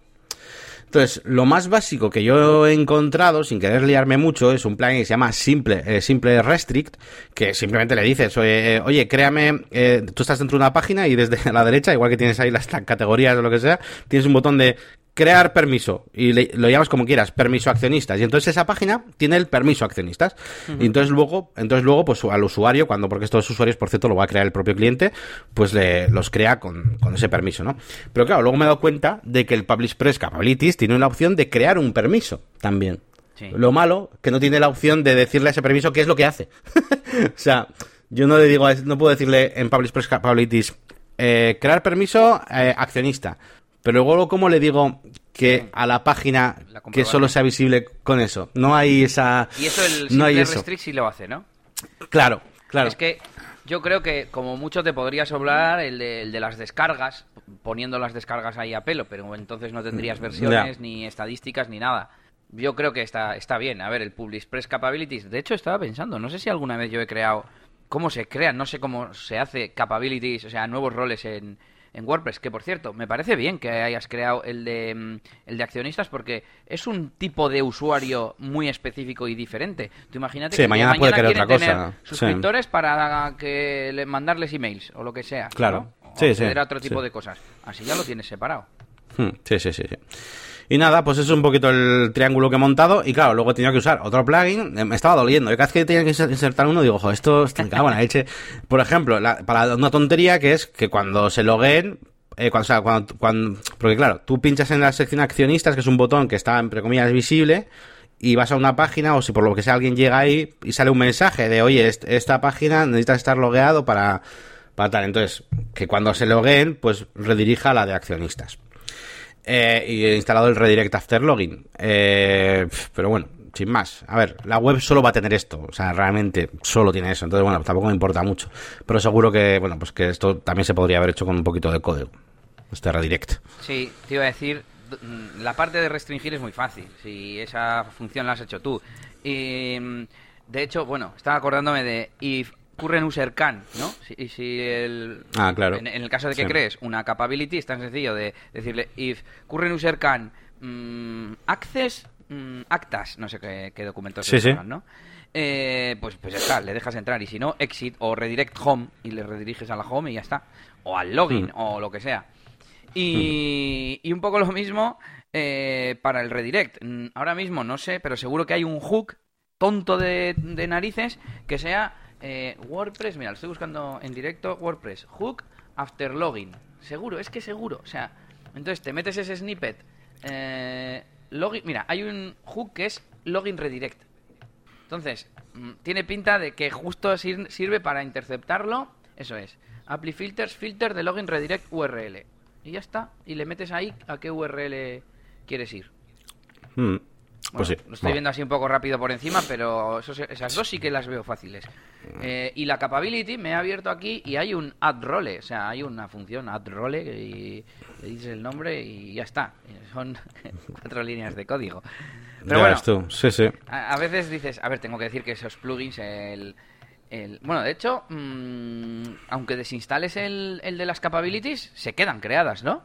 Entonces, lo más básico que yo he encontrado, sin querer liarme mucho, es un plan que se llama Simple, eh, Simple Restrict, que simplemente le dices, oye, eh, oye créame, eh, tú estás dentro de una página y desde la derecha, igual que tienes ahí las categorías o lo que sea, tienes un botón de crear permiso y lo llamas como quieras, permiso accionistas. Y entonces esa página tiene el permiso accionistas. Y entonces luego, entonces luego, pues al usuario, cuando, porque estos usuarios, por cierto, lo va a crear el propio cliente, pues le, los crea con, ese permiso, ¿no? Pero claro, luego me he dado cuenta de que el Publish Press Capabilities tiene la opción de crear un permiso también. Lo malo, que no tiene la opción de decirle a ese permiso qué es lo que hace. o sea, yo no le digo, no puedo decirle en Publish Press Capabilities, eh, crear permiso eh, accionista pero luego, ¿cómo le digo que a la página que solo sea visible con eso? No hay esa. Y eso el no hay Restrict sí lo hace, ¿no? Claro, claro. Es que yo creo que como mucho te podrías hablar el de, el de las descargas, poniendo las descargas ahí a pelo, pero entonces no tendrías versiones, ni estadísticas, ni nada. Yo creo que está, está bien. A ver, el Publish Press Capabilities. De hecho, estaba pensando, no sé si alguna vez yo he creado. ¿Cómo se crean? No sé cómo se hace capabilities, o sea, nuevos roles en, en WordPress, que por cierto, me parece bien que hayas creado el de, mm, el de accionistas porque es un tipo de usuario muy específico y diferente. Tú imagínate que mañana, puede otra tener suscriptores para que le, mandarles emails o lo que sea. Claro. O sí, sí, otro tipo de cosas. Así ya lo tienes separado. Hmm, sí, sí, sí. sí. Y nada, pues eso es un poquito el triángulo que he montado. Y claro, luego he tenido que usar otro plugin. Eh, me estaba doliendo. Y cada vez que tenía que insertar uno, digo, ojo, esto está en la leche. Por ejemplo, para una tontería que es que cuando se loguen, eh, cuando, sea, cuando, cuando, porque claro, tú pinchas en la sección accionistas, que es un botón que está, entre comillas, visible, y vas a una página, o si por lo que sea alguien llega ahí y sale un mensaje de, oye, esta página necesita estar logueado para, para tal. Entonces, que cuando se logueen, pues redirija a la de accionistas. Eh, y he instalado el Redirect After Login. Eh, pero bueno, sin más. A ver, la web solo va a tener esto. O sea, realmente solo tiene eso. Entonces, bueno, tampoco me importa mucho. Pero seguro que, bueno, pues que esto también se podría haber hecho con un poquito de código. Este redirect. Sí, te iba a decir, mm, la parte de restringir es muy fácil. Si esa función la has hecho tú. Y, mm, de hecho, bueno, estaba acordándome de if current user can, ¿no? Si, si el, ah, claro. En, el caso de que crees una capability, es tan sencillo de decirle if current user can mm, access mm, actas, no sé qué, documentos sí, se ¿no? Eh, pues, pues ya está, le dejas entrar y si no, exit o redirect home y le rediriges a la home y ya está. O al login mm. o lo que sea. Y, y un poco lo mismo eh, para el redirect. Ahora mismo no sé, pero seguro que hay un hook tonto de, de narices que sea eh, WordPress, mira, lo estoy buscando en directo. WordPress, hook after login. Seguro, es que seguro. O sea, entonces te metes ese snippet. Eh, login, mira, hay un hook que es login redirect. Entonces, mm, tiene pinta de que justo sirve para interceptarlo. Eso es. Apply filters, filter de login redirect URL. Y ya está. Y le metes ahí a qué URL quieres ir. Hmm. Pues lo estoy viendo así un poco rápido por encima, pero esas dos sí que las veo fáciles. Eh, y la capability me ha abierto aquí y hay un add role, o sea, hay una función add role y le dices el nombre y ya está. Son cuatro líneas de código. Pero bueno, Sí, sí. A, veces dices, a ver, tengo que decir que esos plugins, el, bueno, de hecho, mm, aunque desinstales el, el de las capabilities, se quedan creadas, ¿no?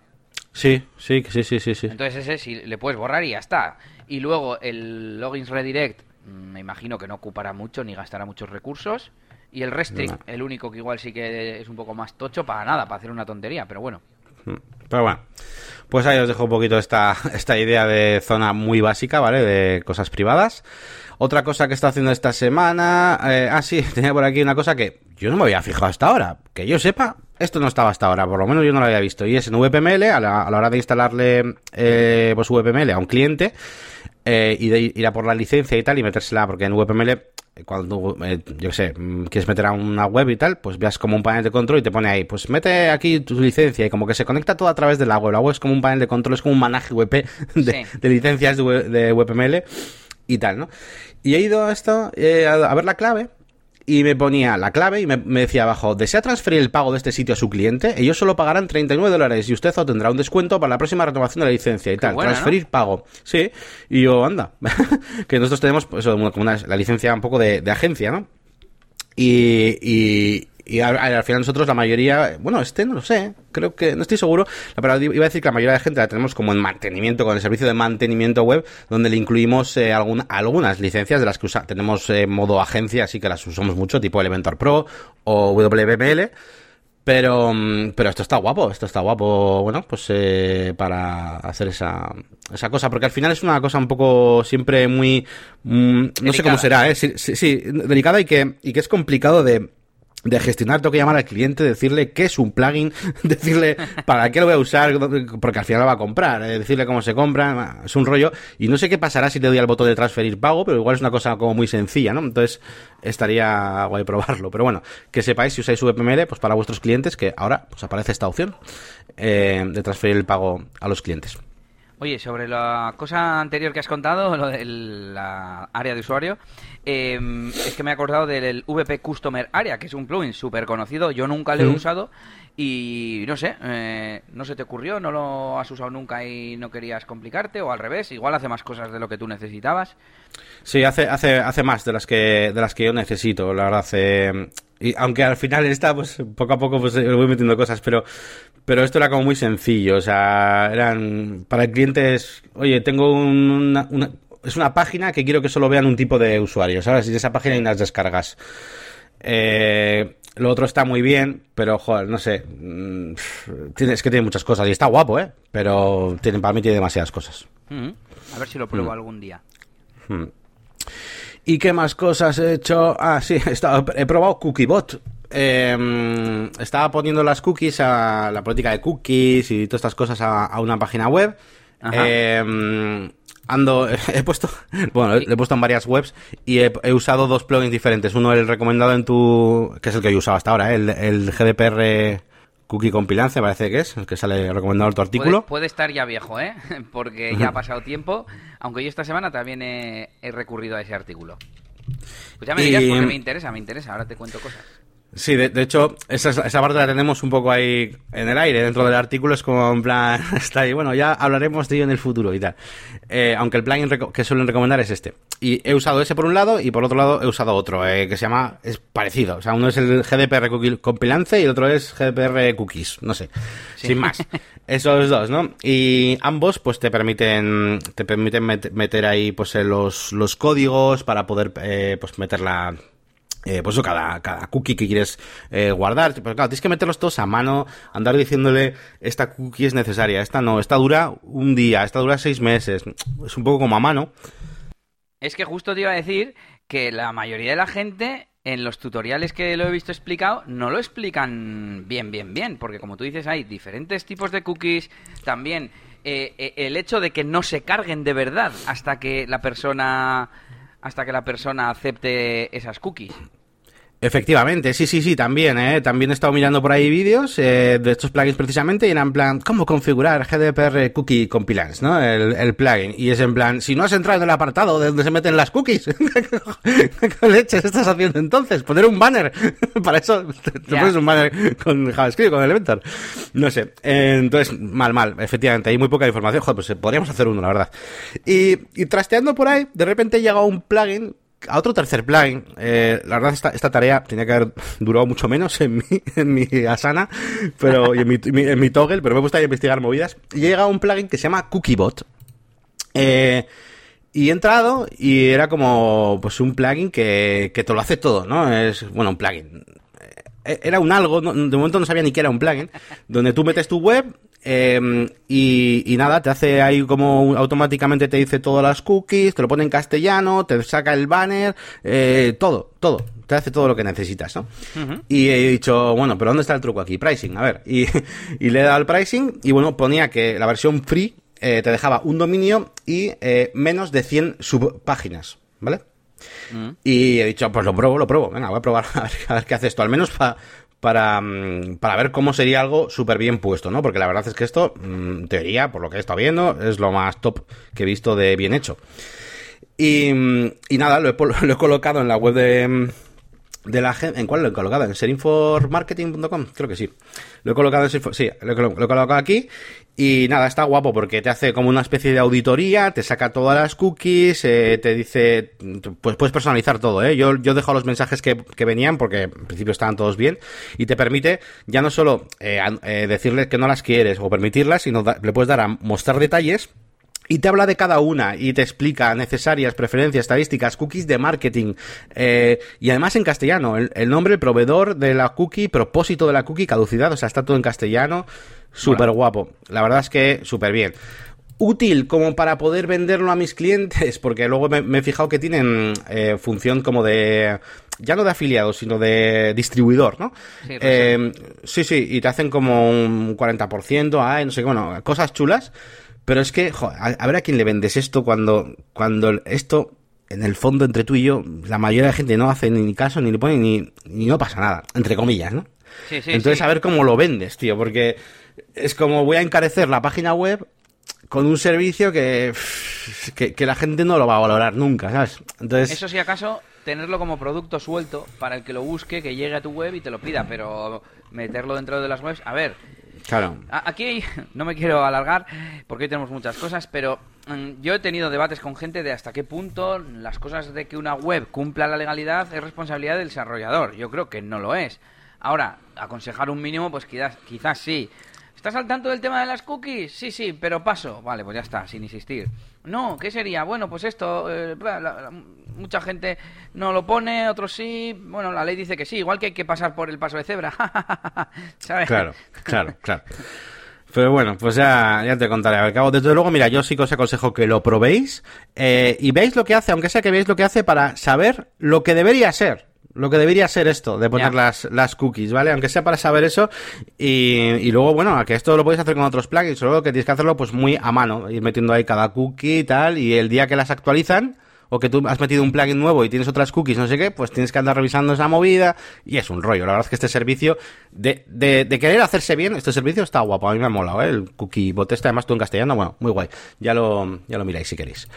Sí, sí, sí, sí, sí, sí. Entonces ese sí le puedes borrar y ya está. Y luego el logins redirect, mm, me imagino que no ocupará mucho ni gastará muchos recursos. Y el restrict, el único que igual sí que es un poco más tocho para nada, para hacer una tontería, pero bueno. Pero bueno. Pues ahí os dejo un poquito esta, esta idea de zona muy básica, ¿vale? De cosas privadas. Otra cosa que está haciendo esta semana. Eh, ah, sí, tenía por aquí una cosa que yo no me había fijado hasta ahora. Que yo sepa, esto no estaba hasta ahora, por lo menos yo no lo había visto. Y es en VPML, a la, hora de instalarle eh, pues VPML a un cliente eh, y de ir a por la licencia y tal y metérsela, porque en VPML cuando, eh, yo qué sé, mm, quieres meter a una web y tal, pues veas como un panel de control y te pone ahí, pues mete aquí tu licencia y como que se conecta todo a través de la web. La web es como un panel de control, es como un manaje WP de, licencias de, de WPML y tal, ¿no? Y he ido a esto, eh, a ver la clave y me ponía la clave y me, decía abajo, ¿desea transferir el pago de este sitio a su cliente? Ellos solo pagarán 39 dólares y usted obtendrá un descuento para la próxima renovación de la licencia y tal. transferir pago. Sí. Y yo, anda. que nosotros tenemos pues, como una, la licencia un poco de, de agencia, ¿no? Y, y, y al, final nosotros la mayoría, bueno, este no lo sé, creo que, no estoy seguro, pero iba a decir que la mayoría de gente la tenemos como en mantenimiento, con el servicio de mantenimiento web, donde le incluimos eh, algunas licencias de las que usa, tenemos eh, modo agencia, así que las usamos mucho, tipo Elementor Pro o WPL, pero, mm, pero esto está guapo, esto está guapo, bueno, pues eh, para hacer esa, esa cosa, porque al final es una cosa un poco siempre muy, mm, no sé cómo será, ¿eh? Sí, sí, sí, delicada y que, y que es complicado de de gestionar, tengo que llamar al cliente, decirle qué es un plugin, decirle para qué lo voy a usar, porque al final lo va a comprar, eh, decirle cómo se compra, es un rollo, y no sé qué pasará si le doy al botón de transferir pago, pero igual es una cosa como muy sencilla, ¿no? Entonces, estaría guay probarlo, pero bueno, que sepáis si usáis VPML, pues para vuestros clientes, que ahora pues aparece esta opción eh, de transferir el pago a los clientes. Oye, sobre la cosa anterior que has contado, lo de la área de usuario, em, es que me he acordado del VP Customer Area, que es un plugin súper conocido. Yo nunca lo he usado y no sé, eh, no se te ocurrió, no lo has usado nunca y no querías complicarte, o al revés, igual hace más cosas de lo que tú necesitabas. Sí, hace, hace, hace más de las que, de las que yo necesito, la verdad. Eh, y aunque al final está, pues poco a poco pues voy metiendo cosas, pero pero esto era como muy sencillo, o sea, eran para el cliente es, oye, tengo una, es una página que quiero que solo vean un tipo de usuario, ¿sabes? Y de esa página hay unas descargas. Eh, lo otro está muy bien, pero, joder, no sé. Mm, es que tiene muchas cosas y está guapo, ¿eh? Pero tiene, para mí tiene demasiadas cosas. A ver si lo pruebo mm. algún día. Mm. ¿Y qué más cosas he hecho? Ah, sí, he, estado, he probado Cookiebot. Eh, estaba poniendo las cookies a la política de cookies y todas estas cosas a, una página web. Eh, ando, he puesto, bueno, le he puesto en varias webs y he, usado dos plugins diferentes. Uno el recomendado en tu, que es el que he usado hasta ahora, ¿eh? el, el GDPR Cookie Compilance, parece que es, el que sale recomendado en tu artículo. Puede, estar ya viejo, ¿eh? Porque ya ha pasado tiempo, aunque yo esta semana también he, recurrido a ese artículo. Pues ya me dirás porque me interesa, me interesa, ahora te cuento cosas. Sí, de, hecho, esa, esa, parte la tenemos un poco ahí en el aire, dentro del artículo es como en plan, está ahí, bueno, ya hablaremos de ello en el futuro y tal. Eh, aunque el plugin que suelen recomendar es este. Y he usado ese por un lado y por otro lado he usado otro, eh, que se llama, es parecido. O sea, uno es el GDPR Cookie Compilance y el otro es GDPR Cookies, no sé, sin más. Esos dos, ¿no? Y ambos, pues te permiten, te permiten meter ahí, pues los, los códigos para poder, eh, pues meter la, eh, pues eso, cada, cada cookie que quieres eh, guardar. Pero claro, tienes que meterlos todos a mano, andar diciéndole esta cookie es necesaria, esta no, esta dura un día, esta dura seis meses. Es un poco como a mano. Es que justo te iba a decir que la mayoría de la gente en los tutoriales que lo he visto explicado no lo explican bien, bien, bien, porque como tú dices hay diferentes tipos de cookies, también eh, el hecho de que no se carguen de verdad hasta que la persona hasta que la persona acepte esas cookies. Efectivamente, sí, sí, sí, también, ¿eh? También he estado mirando por ahí vídeos eh, de estos plugins precisamente y eran en plan, ¿cómo configurar GDPR Cookie Compilance, ¿no? El, plugin. Y es en plan, si no has entrado en el apartado de donde se meten las cookies, ¿qué leches estás haciendo entonces? Poner un banner. Para eso te, pones un banner con JavaScript, con Elementor. No sé. entonces, mal, mal. Efectivamente, hay muy poca información. Joder, pues eh, podríamos hacer uno, la verdad. Y, y trasteando por ahí, de repente llega un plugin a otro tercer plugin. Eh, la verdad, esta, tarea tenía que haber durado mucho menos en mi, en mi Asana pero, y en, mi, en mi toggle, pero me gusta investigar movidas. Y llega un plugin que se llama Cookiebot. Eh, y he entrado y era como pues un plugin que, que te lo hace todo, ¿no? Es, bueno, un plugin. Eh, era un algo, de momento no sabía ni que era un plugin, donde tú metes tu web Em, y, nada, te hace ahí como automáticamente te dice todas las cookies, te lo pone en castellano, te saca el banner, eh, todo, todo. Te hace todo lo que necesitas, ¿no? Y he dicho, bueno, pero ¿dónde está el truco aquí? Pricing, a ver. Y, le he dado el pricing y bueno, ponía que la versión free eh, te dejaba un dominio y eh, menos de 100 subpáginas, ¿vale? Mm. Y he dicho, pues lo pruebo, lo pruebo. Venga, voy a probar a ver, a ver qué hace esto. Al menos para para, mm, para ver cómo sería algo súper bien puesto, ¿no? Porque la verdad es que esto, mm, en teoría, por lo que he estado viendo, es lo más top que he visto de bien hecho. Y, mm, y nada, lo lo he colocado en la web de, de la ¿En cuál lo he colocado? ¿En serinformarketing.com? Creo que sí. Lo he colocado en sí, lo he, colocado aquí. Y nada, está guapo porque te hace como una especie de auditoría, te saca todas las cookies, eh, te dice, pues puedes personalizar todo, ¿eh? Yo, yo dejo los mensajes que, que venían porque en principio estaban todos bien y te permite ya no solo eh, eh decirle que no las quieres o permitirlas, sino le puedes dar a mostrar detalles y te habla de cada una y te explica necesarias, preferencias, estadísticas, cookies de marketing. Eh, y además en castellano. El, nombre, el proveedor de la cookie, propósito de la cookie, caducidad. O sea, está todo en castellano. Súper guapo. La verdad es que súper bien. Útil como para poder venderlo a mis clientes, porque luego me, he fijado que tienen eh, función como de ya no de afiliado, sino de distribuidor, ¿no? Sí, eh, sí, sí, y te hacen como un 40%, ay, no sé, bueno, cosas chulas. Pero es que, a, ver a quién le vendes esto cuando, cuando esto, en el fondo, entre tú y yo, la mayoría de la gente no hace ni caso, ni le pone, ni, ni no pasa nada, entre comillas, ¿no? Sí, sí, Entonces, a ver cómo lo vendes, tío, porque es como voy a encarecer la página web con un servicio que, que, la gente no lo va a valorar nunca, ¿sabes? Entonces... Eso sí, acaso tenerlo como producto suelto para el que lo busque, que llegue a tu web y te lo pida, pero meterlo dentro de las webs, a ver, Claro. Aquí no me quiero alargar porque hoy tenemos muchas cosas, pero mm, yo he tenido debates con gente de hasta qué punto las cosas de que una web cumpla la legalidad es responsabilidad del desarrollador. Yo creo que no lo es. Ahora, aconsejar un mínimo, pues quizás, quizás sí. ¿Estás al tanto del tema de las cookies? Sí, sí, pero paso. Vale, pues ya está, sin insistir. No, ¿qué sería? Bueno, pues esto, eh, mucha gente no lo pone, otros sí. Bueno, la ley dice que sí, igual que hay que pasar por el paso de cebra. ¿Sabes? Claro, claro, claro. Pero bueno, pues ya, ya te contaré. Al cabo, desde luego, mira, yo sí que os aconsejo que lo probéis eh, y veáis lo que hace, aunque sea que veáis lo que hace para saber lo que debería ser lo que debería ser esto, de poner las, las cookies, ¿vale? Aunque sea para saber eso. Y, y luego, bueno, a que esto lo podéis hacer con otros plugins, solo que tienes que hacerlo pues muy a mano, ir metiendo ahí cada cookie y tal, y el día que las actualizan, o que tú has metido un plugin nuevo y tienes otras cookies, no sé qué, pues tienes que andar revisando esa movida y es un rollo. La verdad es que este servicio, de, de, de querer hacerse bien, este servicio está guapo, a mí me ha molado, ¿eh? El cookie bot este, además tú en castellano, bueno, muy guay. Ya lo, ya lo miráis si queréis.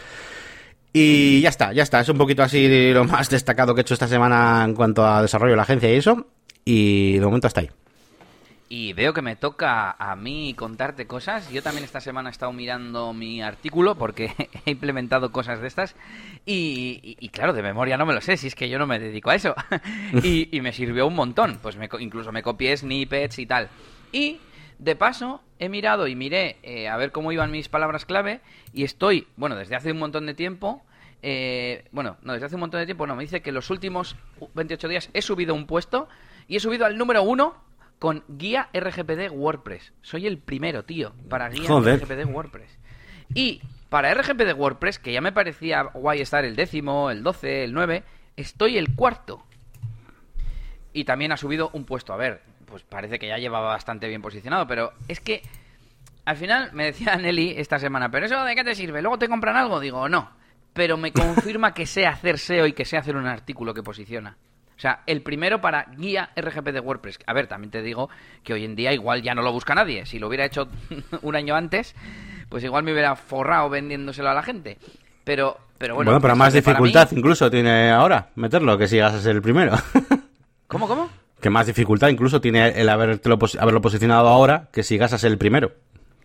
Y ya está, ya está. Es un poquito así lo más destacado que he hecho esta semana en cuanto a desarrollo de la agencia y eso. Y de momento hasta ahí. Y veo que me toca a mí contarte cosas. Yo también esta semana he estado mirando mi artículo porque he implementado cosas de estas. Y, claro, de memoria no me lo sé, si es que yo no me dedico a eso. y, me sirvió un montón. Pues me, incluso me copié snippets y tal. Y de paso, he mirado y miré eh, a ver cómo iban mis palabras clave y estoy, bueno, desde hace un montón de tiempo, eh, bueno, no, desde hace un montón de tiempo, no, me dice que los últimos 28 días he subido un puesto y he subido al número uno con guía RGPD WordPress. Soy el primero, tío, para guía RGPD WordPress. Y para RGPD WordPress, que ya me parecía guay estar el décimo, el 12, el 9, estoy el cuarto. Y también ha subido un puesto. A ver, pues parece que ya llevaba bastante bien posicionado, pero es que al final me decía Nelly esta semana, pero eso de qué te sirve, luego te compran algo, digo, no, pero me confirma que sé hacer SEO y que sé hacer un artículo que posiciona. O sea, el primero para guía RGP de WordPress. A ver, también te digo que hoy en día igual ya no lo busca nadie. Si lo hubiera hecho un año antes, pues igual me hubiera forrado vendiéndoselo a la gente. Pero, pero bueno. Bueno, pero más dificultad incluso tiene ahora meterlo que si a ser el primero. ¿Cómo, cómo? Que más dificultad incluso tiene el haberlo posicionado ahora que si gasas el primero.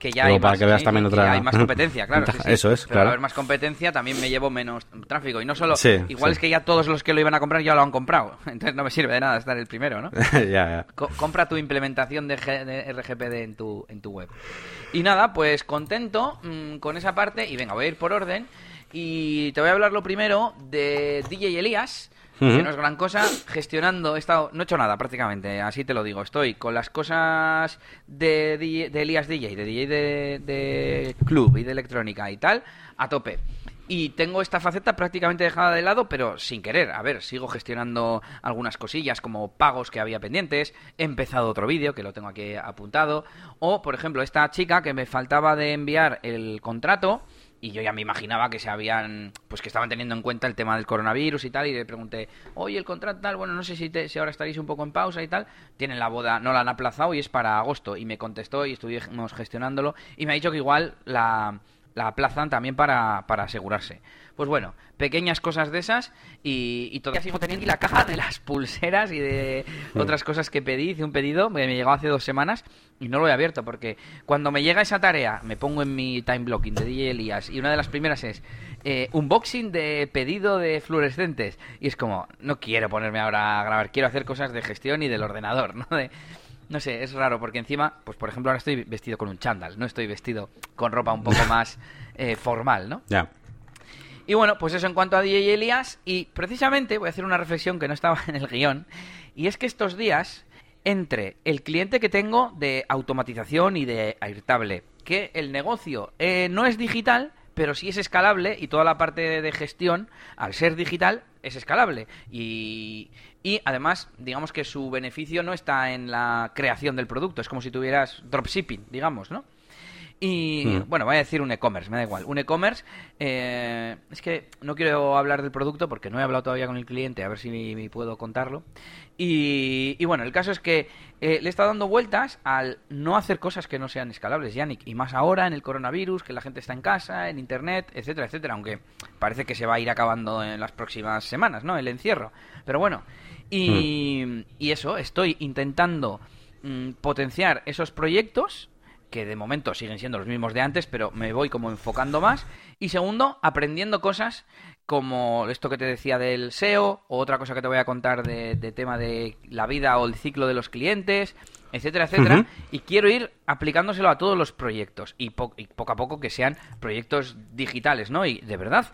Que ya hay, para más, que veas también otra... hay más competencia, claro. Eso es, claro. Al haber más competencia también me llevo menos tráfico. Y no solo, igual es que ya todos los que lo iban a comprar ya lo han comprado. Entonces no me sirve de nada estar el primero, ¿no? ya, ya. compra tu implementación de, RGPD en tu, en tu web. Y nada, pues contento mm, con esa parte. Y venga, voy a ir por orden. Y te voy a hablar lo primero de DJ Elías, que no es gran cosa, gestionando, he estado, no he hecho nada prácticamente, así te lo digo, estoy con las cosas de, de Elías DJ, de DJ de, de club y de electrónica y tal, a tope. Y tengo esta faceta prácticamente dejada de lado, pero sin querer. A ver, sigo gestionando algunas cosillas como pagos que había pendientes. He empezado otro vídeo que lo tengo aquí apuntado. O, por ejemplo, esta chica que me faltaba de enviar el contrato y yo ya me imaginaba que se habían pues que estaban teniendo en cuenta el tema del coronavirus y tal y le pregunté oye el contrato tal bueno no sé si, si ahora estaréis un poco en pausa y tal tienen la boda no la han aplazado y es para agosto y me contestó y estuvimos gestionándolo y me ha dicho que igual la la aplazan también para, para asegurarse. Pues bueno, pequeñas cosas de esas y, y todavía sigo teniendo la caja de las pulseras y de otras cosas que pedí. Hice un pedido, me, me llegó hace dos semanas y no lo he abierto porque cuando me llega esa tarea me pongo en mi time blocking de DJ Elías y una de las primeras es eh, unboxing de pedido de fluorescentes y es como, no quiero ponerme ahora a grabar, quiero hacer cosas de gestión y del ordenador, ¿no? De, no sé, es raro porque encima, pues por ejemplo ahora estoy vestido con un chándal, no estoy vestido con ropa un poco más eh, formal, ¿no? Ya. Y bueno, pues eso en cuanto a DJ Elías y precisamente voy a hacer una reflexión que no estaba en el guion y es que estos días entre el cliente que tengo de automatización y de Airtable, que el negocio eh, no es digital, pero sí es escalable y toda la parte de gestión, al ser digital, es escalable. Y, y además, digamos que su beneficio no está en la creación del producto, es como si tuvieras dropshipping, digamos, ¿no? Y Mm. bueno, voy a decir un e-commerce, me da igual. Un e-commerce, eh, es que no quiero hablar del producto porque no he hablado todavía con el cliente, a ver si me puedo contarlo. Y, y bueno, el caso es que eh, le estado dando vueltas al no hacer cosas que no sean escalables, Yannick. Y más ahora en el coronavirus, que la gente está en casa, en internet, etcétera, etcétera. Aunque parece que se va a ir acabando en las próximas semanas, ¿no? El encierro. Pero bueno, y, y eso, estoy intentando mm, potenciar esos proyectos que de momento siguen siendo los mismos de antes, pero me voy como enfocando más. Y segundo, aprendiendo cosas como esto que te decía del SEO, o otra cosa que te voy a contar de, de tema de la vida o el ciclo de los clientes, etcétera, etcétera. Y quiero ir aplicándoselo a todos los proyectos y, po- y poco a poco que sean proyectos digitales, ¿no? Y de verdad,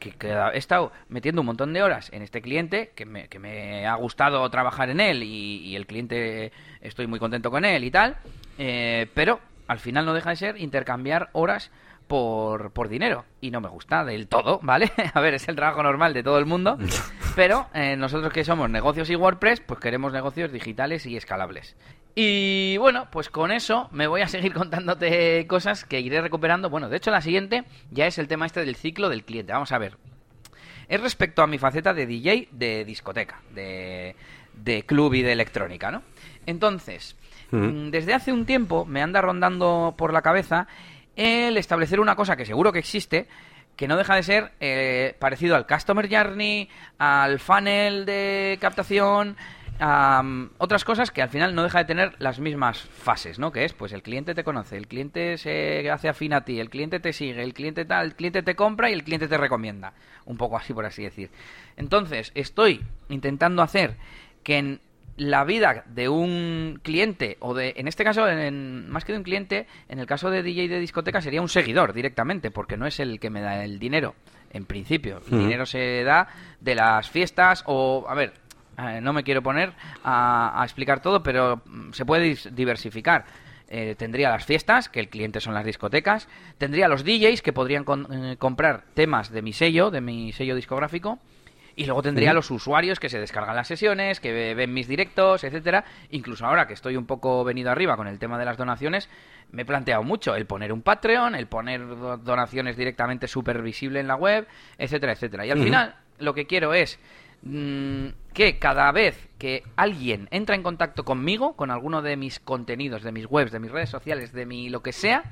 que, que he estado metiendo un montón de horas en este cliente, que me, que me ha gustado trabajar en él y, y el cliente estoy muy contento con él y tal, eh, pero al final no deja de ser intercambiar horas por, por dinero y no me gusta del todo, ¿vale? A ver, es el trabajo normal de todo el mundo, pero eh, nosotros que somos negocios y WordPress, pues queremos negocios digitales y escalables. Y bueno, pues con eso me voy a seguir contándote cosas que iré recuperando. Bueno, de hecho la siguiente ya es el tema este del ciclo del cliente. Vamos a ver. Es respecto a mi faceta de DJ de discoteca, de, de club y de electrónica, ¿no? Entonces, Mm, desde hace un tiempo me anda rondando por la cabeza el establecer una cosa que seguro que existe, que no deja de ser eh, parecido al Customer Journey, al funnel de captación, a mm, otras cosas que al final no deja de tener las mismas fases, ¿no? Que es, pues el cliente te conoce, el cliente se hace afín a ti, el cliente te sigue, el cliente tal, el cliente te compra y el cliente te recomienda. Un poco así, por así decir. Entonces, estoy intentando hacer que en la vida de un cliente, o de, en este caso, en- más que de un cliente, en el caso de DJ de discoteca sería un seguidor directamente, porque no es el que me da el dinero, en principio. El dinero se da de las fiestas, o, a ver, eh, no me quiero poner a, a explicar todo, pero mm, se puede diversificar. Eh, tendría las fiestas, que el cliente son las discotecas, tendría los DJs que podrían con- eh, comprar temas de mi sello, de mi sello discográfico, y luego tendría los usuarios que se descargan las sesiones, que ve- ven mis directos, etcétera. Incluso ahora que estoy un poco venido arriba con el tema de las donaciones, me he planteado mucho el poner un Patreon, el poner do- donaciones directamente súper visible en la web, etcétera, etcétera. Y al final lo que quiero es mm, que cada vez que alguien entra en contacto conmigo, con alguno de mis contenidos, de mis webs, de mis redes sociales, de mi lo que sea,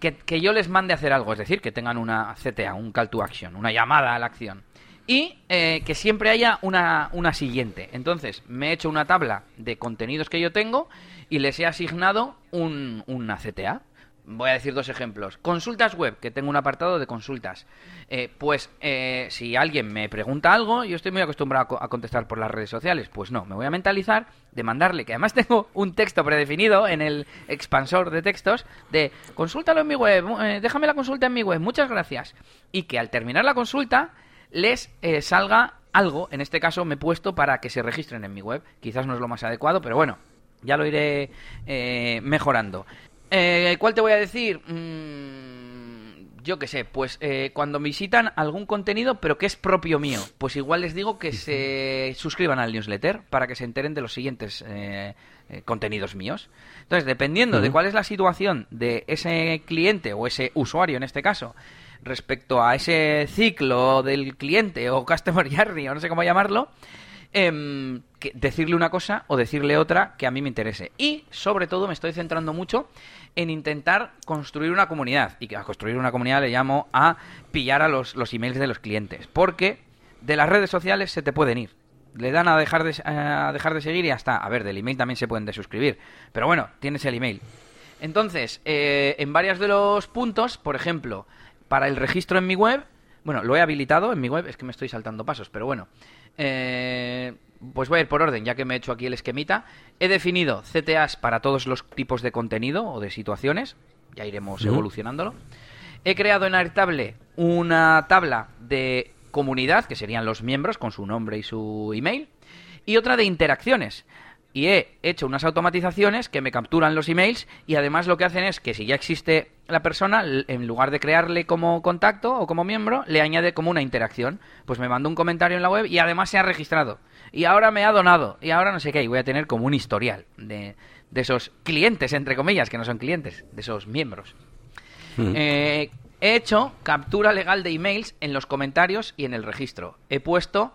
que, que yo les mande a hacer algo, es decir, que tengan una CTA, un call to action, una llamada a la acción. Y eh, que siempre haya una, una siguiente. Entonces, me he hecho una tabla de contenidos que yo tengo y les he asignado un, una CTA. Voy a decir dos ejemplos. Consultas web, que tengo un apartado de consultas. Eh, pues eh, si alguien me pregunta algo, yo estoy muy acostumbrado a contestar por las redes sociales. Pues no, me voy a mentalizar de mandarle, que además tengo un texto predefinido en el expansor de textos, de consúltalo en mi web, eh, déjame la consulta en mi web, muchas gracias. Y que al terminar la consulta les salga algo, en este caso me he puesto para que se registren en mi web. Quizás no es lo más adecuado, pero bueno, ya lo iré mejorando. Eh, ¿Cuál te voy a decir? Mm, yo qué sé, pues eh, cuando visitan algún contenido, pero que es propio mío, pues igual les digo que se suscriban al newsletter para que se enteren de los siguientes eh, contenidos míos. Entonces, dependiendo de cuál es la situación de ese cliente o ese usuario en este caso, respecto a ese ciclo del cliente o customer journey o no sé cómo llamarlo, Em, decirle una cosa o decirle otra que a mí me interese. Y sobre todo me estoy centrando mucho en intentar construir una comunidad. Y a construir una comunidad le llamo a pillar a los, los emails de los clientes. Porque de las redes sociales se te pueden ir. Le dan a dejar de, a dejar de seguir y hasta. A ver, del email también se pueden desuscribir. Pero bueno, tienes el email. Entonces, eh, en varios de los puntos, por ejemplo, para el registro en mi web, bueno, lo he habilitado en mi web, es que me estoy saltando pasos, pero bueno. Eh, pues voy a ir por orden, ya que me he hecho aquí el esquemita. He definido CTAs para todos los tipos de contenido o de situaciones. Ya iremos evolucionándolo. He creado en Airtable una tabla de comunidad, que serían los miembros con su nombre y su email. Y otra de interacciones y he hecho unas automatizaciones que me capturan los emails y además lo que hacen es que si ya existe la persona, en lugar de crearle como contacto o como miembro, le añade como una interacción. Pues me manda un comentario en la web y además se ha registrado. Y ahora me ha donado. Y ahora no sé qué. Y voy a tener como un historial de, de esos clientes, entre comillas, que no son clientes, de esos miembros. Hmm. Eh, he hecho captura legal de emails en los comentarios y en el registro. He puesto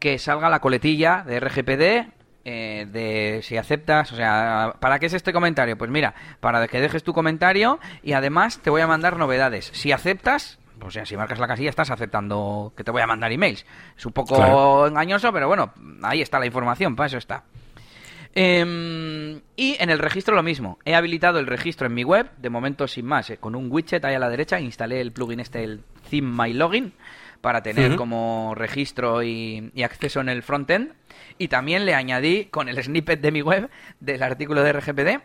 que salga la coletilla de RGPD eh, de si aceptas, o sea, ¿para qué es este comentario? Pues mira, para que dejes tu comentario y además te voy a mandar novedades. Si aceptas, o sea, si marcas la casilla estás aceptando que te voy a mandar emails. Es un poco engañoso, pero bueno, ahí está la información, para eso está. Em, y en el registro lo mismo. He habilitado el registro en mi web, de momento sin más, eh, con un widget ahí a la derecha, instalé el plugin este, el Theme My Login, para tener como registro y, y acceso en el frontend y también le añadí con el snippet de mi web del artículo de RGPD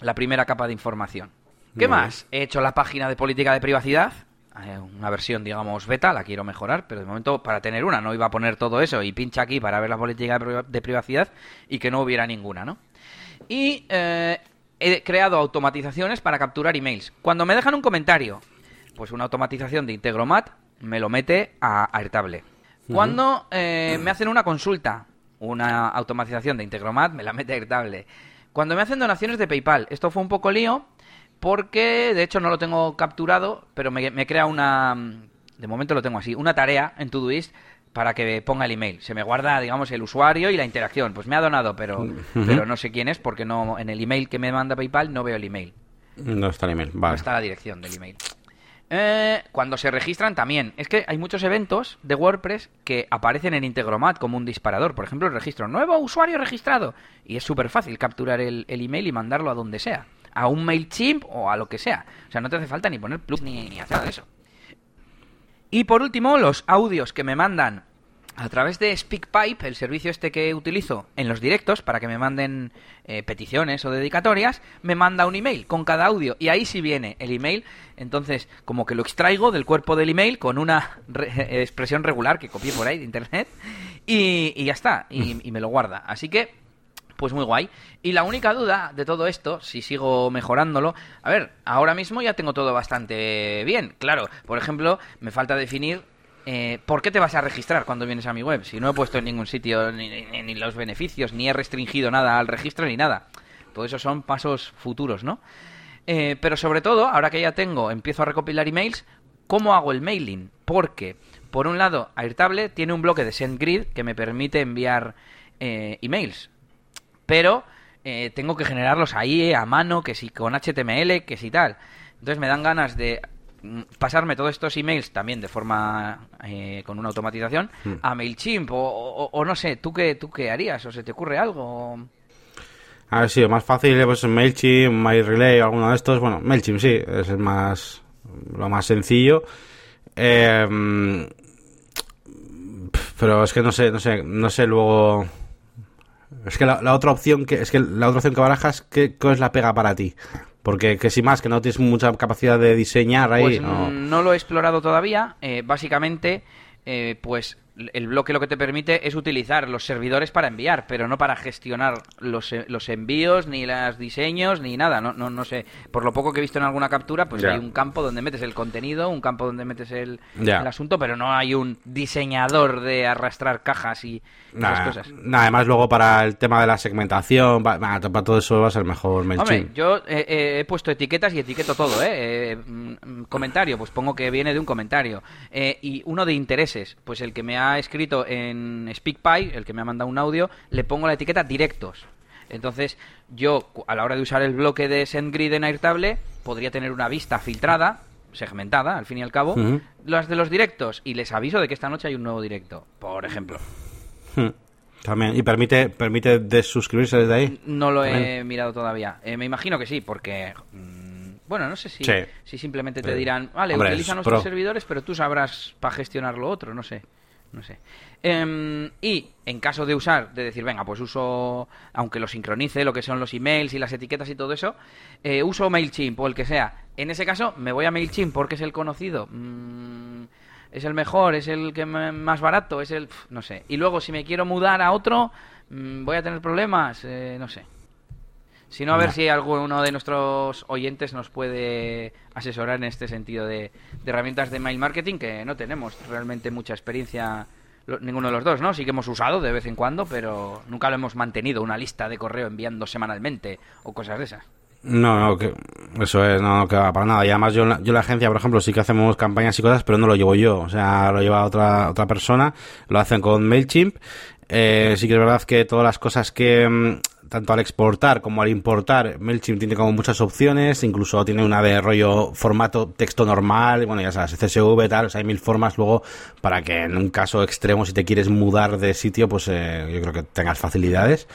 la primera capa de información. ¿Qué más? He hecho la página de política de privacidad, eh, una versión, digamos, beta, la quiero mejorar, pero de momento para tener una no iba a poner todo eso y pincha aquí para ver la política de privacidad y que no hubiera ninguna, ¿no? Y eh, he creado automatizaciones para capturar emails. Cuando me dejan un comentario, pues una automatización de Integromat me lo mete a Airtable. Cuando eh, me hacen una consulta, una automatización de Integromat me la mete Airtable. Cuando me hacen donaciones de PayPal, esto fue un poco lío porque de hecho no lo tengo capturado, pero me, crea una de momento lo tengo así, una tarea en Todoist para que ponga el email. Se me guarda, digamos, el usuario y la interacción. Pues me ha donado, pero, pero no sé quién es porque no en el email que me manda PayPal no veo el email. No está el email, vale. No está la dirección del email. Eh, cuando se registran también. Es que hay muchos eventos de WordPress que aparecen en Integromat como un disparador. Por ejemplo, el registro nuevo usuario registrado. Y es súper fácil capturar el, email y mandarlo a donde sea. A un MailChimp o a lo que sea. O sea, no te hace falta ni poner plus ni, ni hacer eso. Y por último, los audios que me mandan a través de SpeakPipe, el servicio este que utilizo en los directos para que me manden eh, peticiones o dedicatorias, me manda un email con cada audio y ahí sí viene el email. Entonces, como que lo extraigo del cuerpo del email con una expresión regular que copié por ahí de internet y, ya está, y, y me lo guarda. Así que pues muy guay. Y la única duda de todo esto, si sigo mejorándolo, a ver, ahora mismo ya tengo todo bastante bien. Claro, por ejemplo, me falta definir eh, ¿por qué te vas a registrar cuando vienes a mi web? Si no he puesto en ningún sitio ni, los beneficios, ni he restringido nada al registro, ni nada. Todo eso son pasos futuros, ¿no? Eh, pero sobre todo, ahora que ya tengo, empiezo a recopilar emails, ¿cómo hago el mailing? Porque, por un lado, Airtable tiene un bloque de SendGrid que me permite enviar eh, emails. Pero tengo que generarlos ahí a mano, que si con HTML, que si tal. Entonces me dan ganas de pasarme todos estos emails también de forma eh, con una automatización mm. a Mailchimp o, no sé, ¿tú qué, ¿tú qué harías? ¿O se te ocurre algo? A ver, sí, más fácil pues MailChimp, MyRelay, alguno de estos. Bueno, MailChimp sí, es el más, lo más sencillo. Eh, pero es que no sé, no sé, no sé luego... Es que la, otra opción que es que la otra opción que barajas, ¿qué, ¿qué, es la pega para ti? Porque que si más, que no tienes mucha capacidad de diseñar ahí. Pues, no... lo he explorado todavía. Eh, básicamente, eh, pues el bloque lo que te permite es utilizar los servidores para enviar, pero no para gestionar los, eh, los envíos, ni los diseños, ni nada. No, no, no sé. Por lo poco que he visto en alguna captura, pues hay un campo donde metes el contenido, un campo donde metes el, asunto, pero no hay un diseñador de arrastrar cajas y esas cosas. Nada, además luego para el tema de la segmentación, para, todo eso va a ser mejor MailChimp. Hombre, yo he puesto etiquetas y etiqueto todo, ¿eh? ¿eh? Mm, comentario, pues pongo que viene de un comentario. y uno de intereses, pues el que me ha escrito en SpeakPy, el que me ha mandado un audio, le pongo la etiqueta directos. Entonces, yo, a la hora de usar el bloque de SendGrid en Airtable, podría tener una vista filtrada, segmentada, al fin y al cabo, las de los directos, y les aviso de que esta noche hay un nuevo directo, por ejemplo. También, ¿y permite, permite desuscribirse desde ahí? No lo he mirado todavía. Eh, me imagino que sí, porque... Mm, bueno, no sé si, si simplemente te dirán, vale, utiliza nuestros servidores, pero tú sabrás para gestionar lo otro, no sé no sé. Em, y en caso de usar, de decir, venga, pues uso, aunque lo sincronice, lo que son los emails y las etiquetas y todo eso, eh, uso MailChimp o el que sea. En ese caso, me voy a MailChimp porque es el conocido. Mm, es el mejor, es el que más barato, es el... no sé. Y luego, si me quiero mudar a otro, mm, voy a tener problemas, eh, no sé. Si no, a ver si alguno de nuestros oyentes nos puede asesorar en este sentido de, herramientas de mail marketing, que no tenemos realmente mucha experiencia ninguno de los dos, ¿no? Sí que hemos usado de vez en cuando, pero nunca lo hemos mantenido, una lista de correo enviando semanalmente o cosas de esas. No, no, que eso es, no, no queda para nada. Y además yo, yo la agencia, por ejemplo, sí que hacemos campañas y cosas, pero no lo llevo yo. O sea, lo lleva otra, otra persona, lo hacen con MailChimp. Eh, sí que es verdad que todas las cosas que mm, tanto al exportar como al importar, MailChimp tiene como muchas opciones, incluso tiene una de rollo formato texto normal, bueno, ya sabes, CSV, tal, o sea, hay mil formas luego para que en un caso extremo, si te quieres mudar de sitio, pues eh, yo creo que tengas facilidades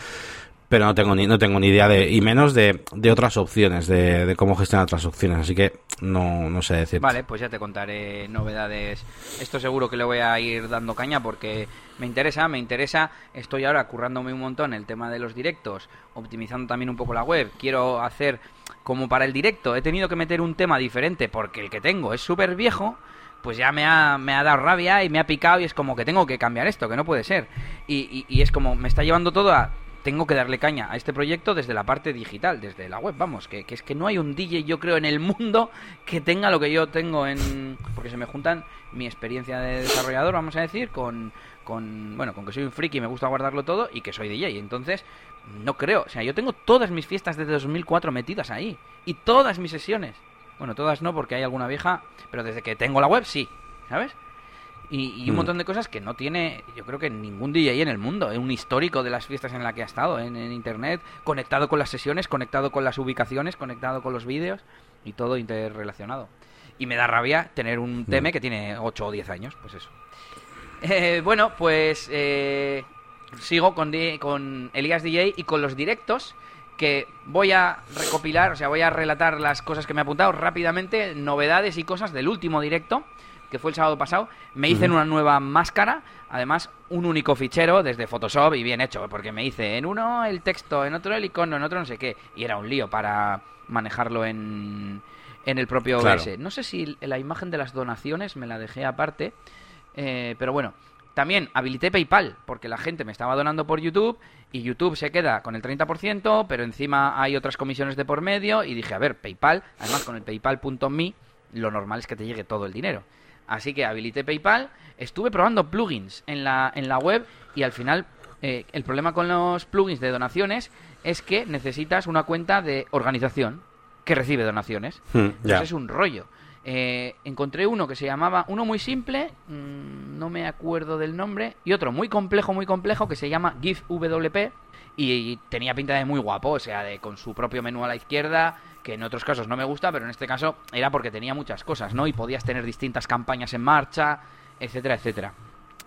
pero no tengo ni no tengo ni idea de y menos de, de otras opciones de, de, cómo gestionar otras opciones así que no, no sé decir vale pues ya te contaré novedades. Esto seguro que le voy a ir dando caña porque me interesa me interesa. Estoy ahora currándome un montón el tema de los directos optimizando también un poco la web. Quiero hacer como para el directo. He tenido que meter un tema diferente porque el que tengo es súper viejo pues ya me ha, me ha dado rabia y me ha picado y es como que tengo que cambiar esto, que no puede ser. Y, y, y es como, me está llevando todo a tengo que darle caña a este proyecto desde la parte digital, desde la web, vamos, que, es que no hay un DJ, yo creo, en el mundo que tenga lo que yo tengo en... Porque se me juntan mi experiencia de desarrollador, vamos a decir, con, con bueno, con que soy un friki me gusta guardarlo todo y que soy DJ. Entonces, no creo, o sea, yo tengo todas mis fiestas desde 2004 metidas ahí y todas mis sesiones. Bueno, todas no porque hay alguna vieja, pero desde que tengo la web sí, ¿sabes? Y, un mm. montón de cosas que no tiene, yo creo que ningún DJ en el mundo. Es un histórico de las fiestas en la que ha estado en, Internet, conectado con las sesiones, conectado con las ubicaciones, conectado con los vídeos y todo interrelacionado. Y me da rabia tener un mm. teme que tiene 8 o 10 años, pues eso. Eh, bueno, pues eh, sigo con, con Elías DJ y con los directos que voy a recopilar, o sea, voy a relatar las cosas que me he apuntado rápidamente, novedades y cosas del último directo que fue el sábado pasado, me hice una nueva máscara, además un único fichero desde Photoshop y bien hecho, porque me hice en uno el texto, en otro el icono, en otro no sé qué, y era un lío para manejarlo en, en el propio OBS. No sé si la imagen de las donaciones me la dejé aparte, eh, pero bueno. También habilité PayPal, porque la gente me estaba donando por YouTube y YouTube se queda con el 30%, pero encima hay otras comisiones de por medio y dije, a ver, PayPal, además con el paypal.me, lo normal es que te llegue todo el dinero. Así que habilité PayPal, estuve probando plugins en la, en la web y al final eh, el problema con los plugins de donaciones es que necesitas una cuenta de organización que recibe donaciones. Hmm, es un rollo. Eh, encontré uno que se llamaba, uno muy simple, mm, no me acuerdo del nombre, y otro muy complejo, muy complejo, que se llama GIFWP, y, tenía pinta de muy guapo, o sea, de con su propio menú a la izquierda, que en otros casos no me gusta, pero en este caso era porque tenía muchas cosas, ¿no? Y podías tener distintas campañas en marcha, etcétera, etcétera.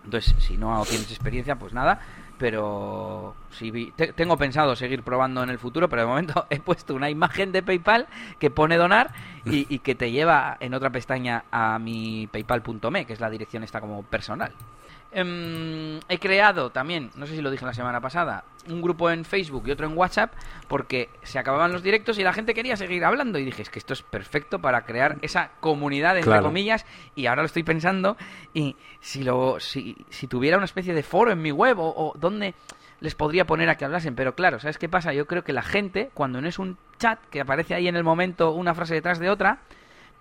Entonces, si no tienes experiencia, pues nada. Pero si tengo pensado seguir probando en el futuro, pero de momento he puesto una imagen de PayPal que pone donar y, y que te lleva en otra pestaña a mi paypal.me, que es la dirección esta como personal. Em, he creado también, no sé si lo dije la semana pasada, un grupo en Facebook y otro en WhatsApp porque se acababan los directos y la gente quería seguir hablando y dije, es que esto es perfecto para crear esa comunidad, entre comillas, y ahora lo estoy pensando y si, lo, si, si tuviera una especie de foro en mi web o, o donde les podría poner a que hablasen, pero claro, ¿sabes qué pasa? Yo creo que la gente, cuando no es un chat que aparece ahí en el momento una frase detrás de otra,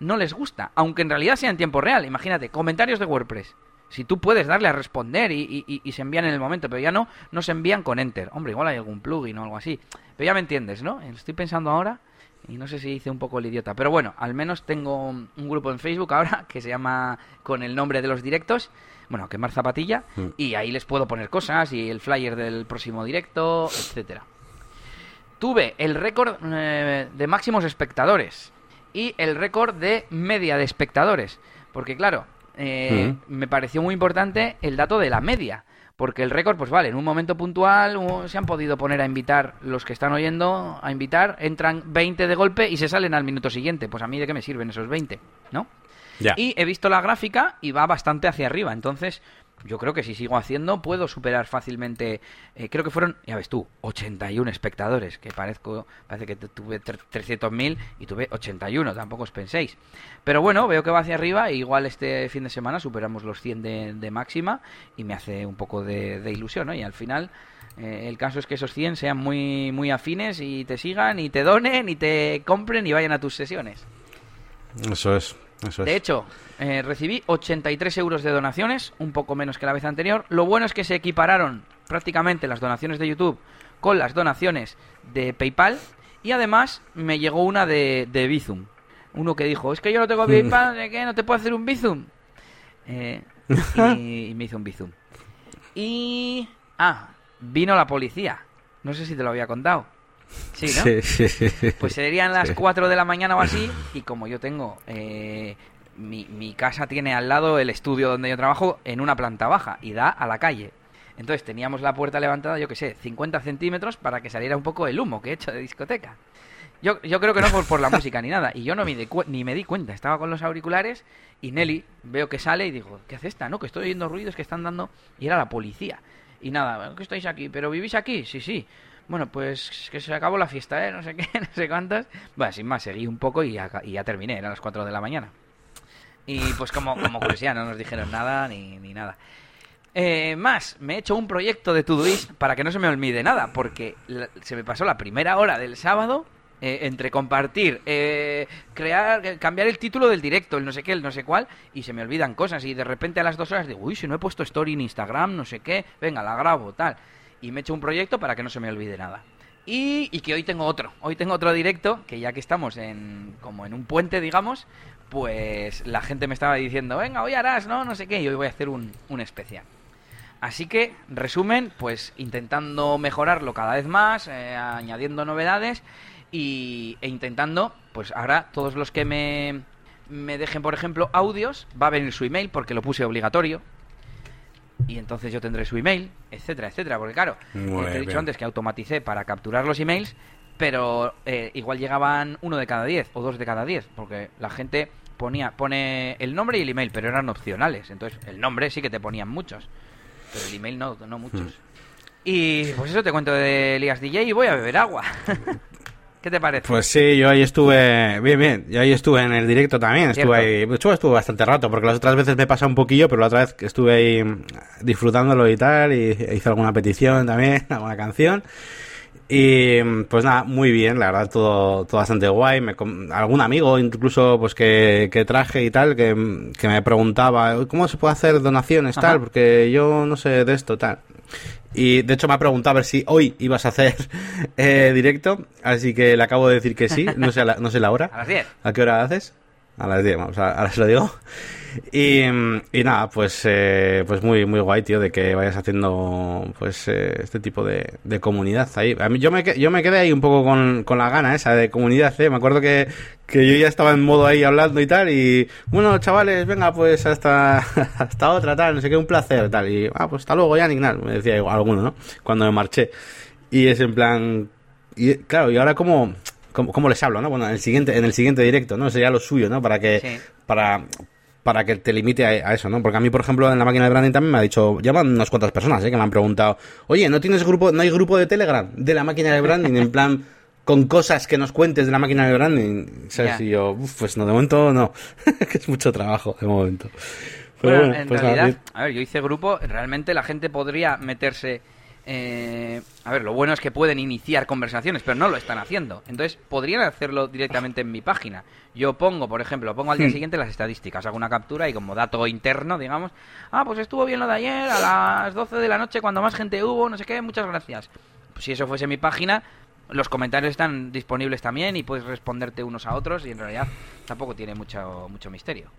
no les gusta, aunque en realidad sea en tiempo real. Imagínate, comentarios de WordPress si tú puedes darle a responder y, se envían en el momento, pero ya no, no se envían con Enter. Hombre, igual hay algún plugin o algo así. Pero ya me entiendes, ¿no? Estoy pensando ahora y no sé si hice un poco el idiota. Pero bueno, al menos tengo un grupo en Facebook ahora que se llama con el nombre de los directos. Bueno, Quemar Zapatilla. Mm. Y ahí les puedo poner cosas y el flyer del próximo directo, etcétera. Tuve el récord eh, de máximos espectadores y el récord de media de espectadores. Porque claro, eh, me pareció muy importante el dato de la media. Porque el récord, pues vale, en un momento puntual se han podido poner a invitar los que están oyendo, a invitar, entran 20 de golpe y se salen al minuto siguiente. Pues a mí de qué me sirven esos 20, ¿no? Y he visto la gráfica y va bastante hacia arriba. Entonces, yo creo que si sigo haciendo puedo superar fácilmente. Eh, creo que fueron, ya ves tú, 81 espectadores, que parezco, parece que tuve 300.000 y tuve 81, tampoco os penséis. Pero bueno, veo que va hacia arriba, e igual este fin de semana superamos los 100 de, máxima y me hace un poco de, ilusión, ¿no? Y al final. Eh, el caso es que esos 100 sean muy, muy afines y te sigan y te donen y te compren y vayan a tus sesiones. Eso es. De hecho, eh, recibí 83 euros de donaciones, un poco menos que la vez anterior. Lo bueno es que se equipararon prácticamente las donaciones de YouTube con las donaciones de PayPal y además me llegó una de, de Bizum. Uno que dijo, es que yo no tengo PayPal, ¿de qué? ¿No te puedo hacer un Bizum? Eh, y, me hizo un Bizum. Y... Ah, vino la policía. No sé si te lo había contado. Sí, ¿no? Pues serían las 4 de la mañana o así, y como yo tengo. Eh, mi, mi, casa tiene al lado el estudio donde yo trabajo en una planta baja y da a la calle. Entonces teníamos la puerta levantada, yo que sé, 50 centímetros para que saliera un poco el humo que he hecho de discoteca. Yo, yo creo que no por, por la música ni nada. Y yo no me di ni me di cuenta. Estaba con los auriculares y Nelly veo que sale y digo, ¿qué hace esta? No, que estoy oyendo ruidos que están dando. Y era la policía. Y nada, que estáis aquí? ¿Pero vivís aquí? Sí, sí bueno, pues que se acabó la fiesta, ¿eh? No sé qué, no sé cuántas. Bueno, sin más, seguí un poco y ya, terminé, eran las 4 de la mañana. Y pues como, como curiosidad, no nos dijeron nada ni, ni nada. Eh, más, me he hecho un proyecto de Todoist para que no se me olvide nada, porque se me pasó la primera hora del sábado eh, entre compartir, eh, crear, cambiar el título del directo, el no sé qué, el no sé cuál, y se me olvidan cosas. Y de repente a las dos horas digo, uy, si no he puesto story en Instagram, no sé qué, venga, la grabo, tal y me he hecho un proyecto para que no se me olvide nada. Y, y, que hoy tengo otro. Hoy tengo otro directo, que ya que estamos en como en un puente, digamos, pues la gente me estaba diciendo, venga, hoy harás, ¿no? No sé qué, y hoy voy a hacer un, un especial. Así que, resumen, pues intentando mejorarlo cada vez más, eh, añadiendo novedades y, e intentando, pues ahora todos los que me, me dejen, por ejemplo, audios, va a venir su email porque lo puse obligatorio, y entonces yo tendré su email, etcétera, etcétera. Porque claro, te he dicho antes que automaticé para capturar los emails, pero eh, igual llegaban uno de cada diez o dos de cada diez, porque la gente ponía pone el nombre y el email, pero eran opcionales. Entonces el nombre sí que te ponían muchos, pero el email no, no muchos. Hmm. Y pues eso te cuento de Ligas DJ y voy a beber agua. ¿Qué te parece? Pues sí, yo ahí estuve, bien, bien, yo ahí estuve en el directo también, estuve ahí, estuve bastante rato, porque las otras veces me pasa un poquillo, pero la otra vez que estuve ahí disfrutándolo y tal, y hice alguna petición también, alguna canción. Y pues nada, muy bien, la verdad, todo, todo bastante guay. Me, algún amigo incluso pues que, que traje y tal, que, me preguntaba, ¿cómo se puede hacer donaciones tal? Porque yo no sé de esto tal. Y de hecho me ha preguntado a ver si hoy ibas a hacer eh, directo, así que le acabo de decir que sí, no sé la, no sé la hora. A las 10. ¿A qué hora haces? A las 10, vamos, ahora se lo digo. Y, y nada, pues eh, pues muy muy guay, tío, de que vayas haciendo pues eh, este tipo de, de, comunidad ahí. A mí yo me, yo me quedé ahí un poco con, con la gana esa de comunidad, ¿eh? Me acuerdo que, que yo ya estaba en modo ahí hablando y tal y bueno, chavales, venga, pues hasta hasta otra tal, no sé qué, un placer tal y ah, pues hasta luego, Yannick, me decía alguno, ¿no? Cuando me marché. Y es en plan y claro, y ahora como ¿Cómo, les hablo, no? Bueno, en el siguiente, en el siguiente directo, ¿no? Sería lo suyo, ¿no? Para que, para, para que te limite a, eso, ¿no? Porque a mí, por ejemplo, en la máquina de branding también me ha dicho, llaman unas cuantas personas, ¿eh? Que me han preguntado, oye, ¿no tienes grupo, no hay grupo de Telegram de la máquina de branding? En plan, con cosas que nos cuentes de la máquina de branding. ¿Sabes? Y yo, pues no, de momento no. que es mucho trabajo, de momento. Pero bueno, en pues realidad, a ver, yo hice grupo, realmente la gente podría meterse eh, a ver, lo bueno es que pueden iniciar conversaciones, pero no lo están haciendo. Entonces, podrían hacerlo directamente en mi página. Yo pongo, por ejemplo, pongo al día hmm. siguiente las estadísticas, hago una captura y como dato interno, digamos, ah, pues estuvo bien lo de ayer, a las 12 de la noche, cuando más gente hubo, no sé qué, muchas gracias. Pues si eso fuese mi página, los comentarios están disponibles también y puedes responderte unos a otros y en realidad tampoco tiene mucho, mucho misterio.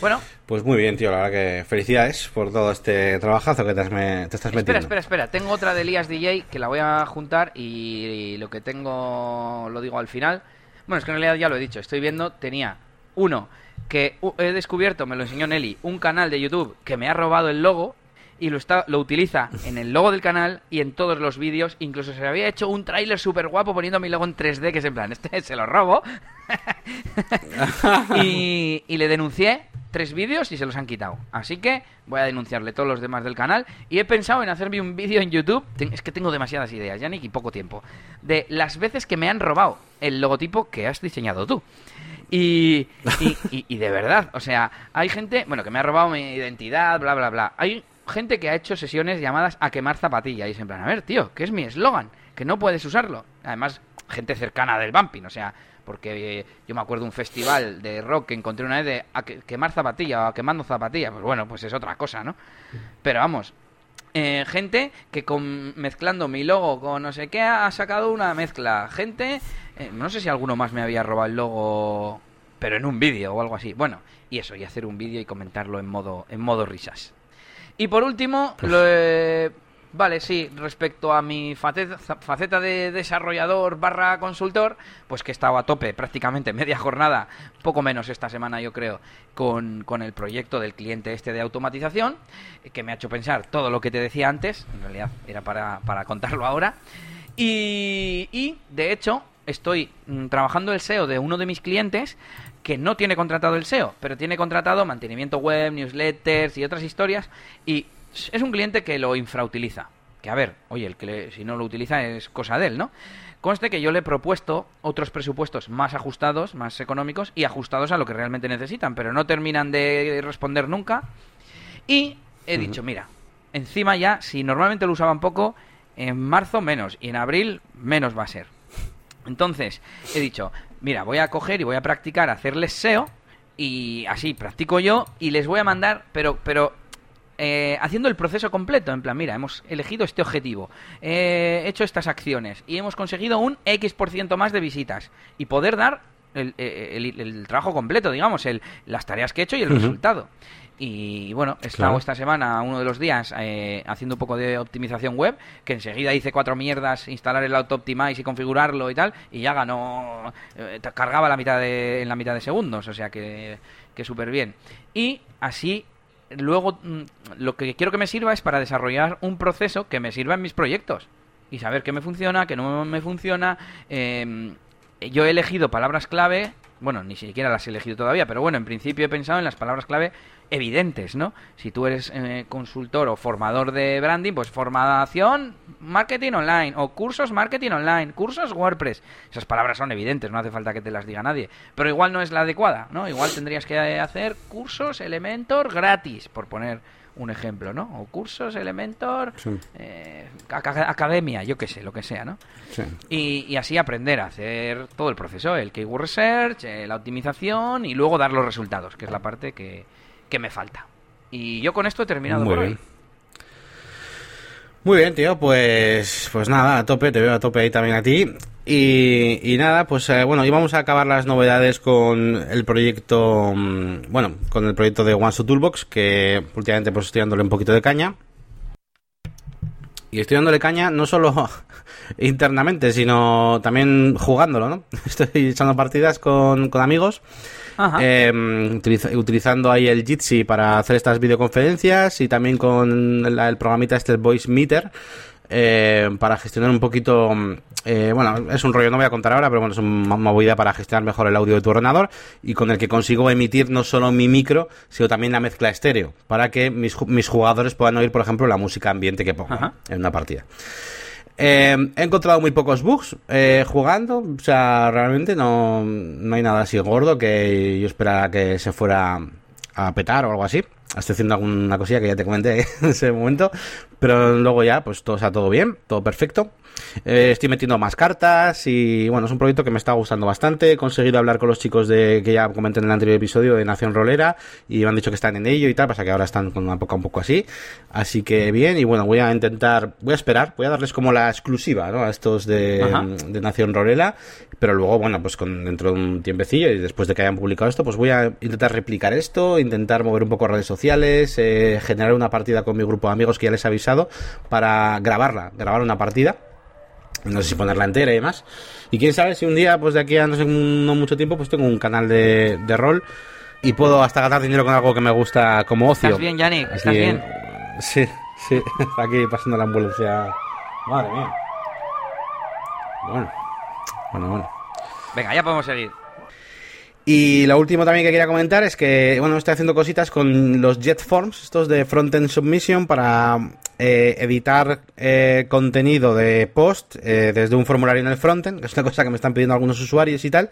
Bueno. Pues muy bien, tío. La verdad que felicidades por todo este trabajazo que te, estás metiendo. Espera, espera, espera. Tengo otra de Elías DJ que la voy a juntar y, lo que tengo lo digo al final. Bueno, es que en realidad ya lo he dicho. Estoy viendo, tenía uno que he descubierto, me lo enseñó Nelly, un canal de YouTube que me ha robado el logo y lo, está, lo utiliza en el logo del canal y en todos los vídeos. Incluso se había hecho un tráiler súper guapo poniendo mi logo en 3D, que es en plan, este se lo robo. y, y le denuncié tres vídeos y se los han quitado. Así que voy a denunciarle todos los demás del canal. Y he pensado en hacerme un vídeo en YouTube. Es que tengo demasiadas ideas, Yannick, y poco tiempo. De las veces que me han robado el logotipo que has diseñado tú. Y, de verdad, o sea, hay gente, bueno, que me ha robado mi identidad, bla, bla, bla. Hay gente que ha hecho sesiones llamadas a quemar zapatilla. Y es en a ver, tío, que es mi eslogan, que no puedes usarlo. Además, gente cercana del bumping, o sea, porque yo me acuerdo de un festival de rock que encontré una vez de a quemar zapatilla o quemando zapatilla, pues bueno, pues es otra cosa, ¿no? Pero vamos, eh, gente que con, mezclando mi logo con no sé qué ha sacado una mezcla. Gente, eh, no sé si alguno más me había robado el logo, pero en un vídeo o algo así. Bueno, y eso, y hacer un vídeo y comentarlo en modo, en modo risas. Y por último, lo, Vale, sí, respecto a mi faceta de desarrollador barra consultor, pues que he estado a tope prácticamente media jornada, poco menos esta semana yo creo, con, con, el proyecto del cliente este de automatización, que me ha hecho pensar todo lo que te decía antes, en realidad era para, para contarlo ahora, y, y de hecho estoy mm, trabajando el SEO de uno de mis clientes que no tiene contratado el SEO, pero tiene contratado mantenimiento web, newsletters y otras historias, y es un cliente que lo infrautiliza. Que a ver, oye, el que si no lo utiliza es cosa de él, ¿no? Conste que yo le he propuesto otros presupuestos más ajustados, más económicos y ajustados a lo que realmente necesitan, pero no terminan de responder nunca. Y he dicho, mira, encima ya, si normalmente lo usaban poco, en marzo menos y en abril menos va a ser. Entonces, he dicho, mira, voy a coger y voy a practicar hacerles SEO y así practico yo y les voy a mandar, pero, pero eh, haciendo el proceso completo, en plan, mira, hemos elegido este objetivo, he hecho estas acciones y hemos conseguido un X% más de visitas y poder dar el, el, trabajo completo, digamos, el, las tareas que he hecho y el resultado. Y bueno, he estado esta semana, uno de los días, eh, haciendo un poco de optimización web, que enseguida hice cuatro mierdas, instalar el Auto Optimize y configurarlo y tal, y ya ganó, eh, cargaba la mitad de, en la mitad de segundos, o sea que, que súper bien. Y así luego mm, lo que quiero que me sirva es para desarrollar un proceso que me sirva en mis proyectos y saber qué me funciona, qué no me funciona. Em, yo he elegido palabras clave, bueno, ni siquiera las he elegido todavía, pero bueno, en principio he pensado en las palabras clave evidentes, ¿no? Si tú eres eh, consultor o formador de branding, pues formación marketing online o cursos marketing online, cursos WordPress. Esas palabras son evidentes, no hace falta que te las diga nadie, pero igual no es la adecuada, ¿no? Igual tendrías que hacer cursos Elementor gratis, por poner un ejemplo, ¿no? O cursos, Elementor, eh, academia, yo qué sé, lo que sea, ¿no? Y, y, así aprender a hacer todo el proceso, el keyword research, eh, la optimización y luego dar los resultados, que es la parte que, que me falta. Y yo con esto he terminado por hoy. Muy bien, tío, pues, pues nada, a tope, te veo a tope ahí también a ti. Y, nada, pues eh, bueno, íbamos a acabar las novedades con el proyecto, mm, bueno, con el proyecto de OneSo Toolbox, que últimamente pues estoy dándole un poquito de caña. Y estoy dándole caña no solo internamente, sino también jugándolo, ¿no? Estoy echando partidas con, con amigos. Em, utilizando ahí el Jitsi para hacer estas videoconferencias y también con el programita este Voice Meter eh, para gestionar un poquito. Eh, bueno, es un rollo, no voy a contar ahora, pero bueno, es una movida para gestionar mejor el audio de tu ordenador y con el que consigo emitir no solo mi micro, sino también la mezcla estéreo, para que mis, mis jugadores puedan oír, por ejemplo, la música ambiente que pongo en una partida. Eh, he encontrado muy pocos bugs eh, jugando, o sea, realmente no, no hay nada así gordo que yo esperara que se fuera a petar o algo así. Estoy haciendo alguna cosilla que ya te comenté en ese momento, pero luego ya, pues todo está todo bien, todo perfecto. Eh, estoy metiendo más cartas y bueno, es un proyecto que me está gustando bastante. He conseguido hablar con los chicos de que ya comenté en el anterior episodio de Nación Rolera y me han dicho que están en ello y tal, pasa que ahora están con una poca un poco así. Así que bien, y bueno, voy a intentar, voy a esperar, voy a darles como la exclusiva, ¿no? A estos de, de Nación Rolera, pero luego, bueno, pues con dentro de un tiempecillo y después de que hayan publicado esto, pues voy a intentar replicar esto, intentar mover un poco redes sociales, eh, generar una partida con mi grupo de amigos que ya les he avisado para grabarla, grabar una partida no sé si ponerla entera y demás. Y quién sabe si un día, pues de aquí a no sé no mucho tiempo, pues tengo un canal de, de rol y puedo hasta gastar dinero con algo que me gusta como ocio. ¿Estás bien, Yannick? ¿Estás bien? Sí, sí, aquí pasando la ambulancia. Madre mía. Bueno, bueno, bueno. Venga, ya podemos seguir. Y lo último también que quería comentar es que, bueno, estoy haciendo cositas con los JetForms, estos de Frontend Submission, para eh, editar eh, contenido de post eh, desde un formulario en el frontend, que es una cosa que me están pidiendo algunos usuarios y tal.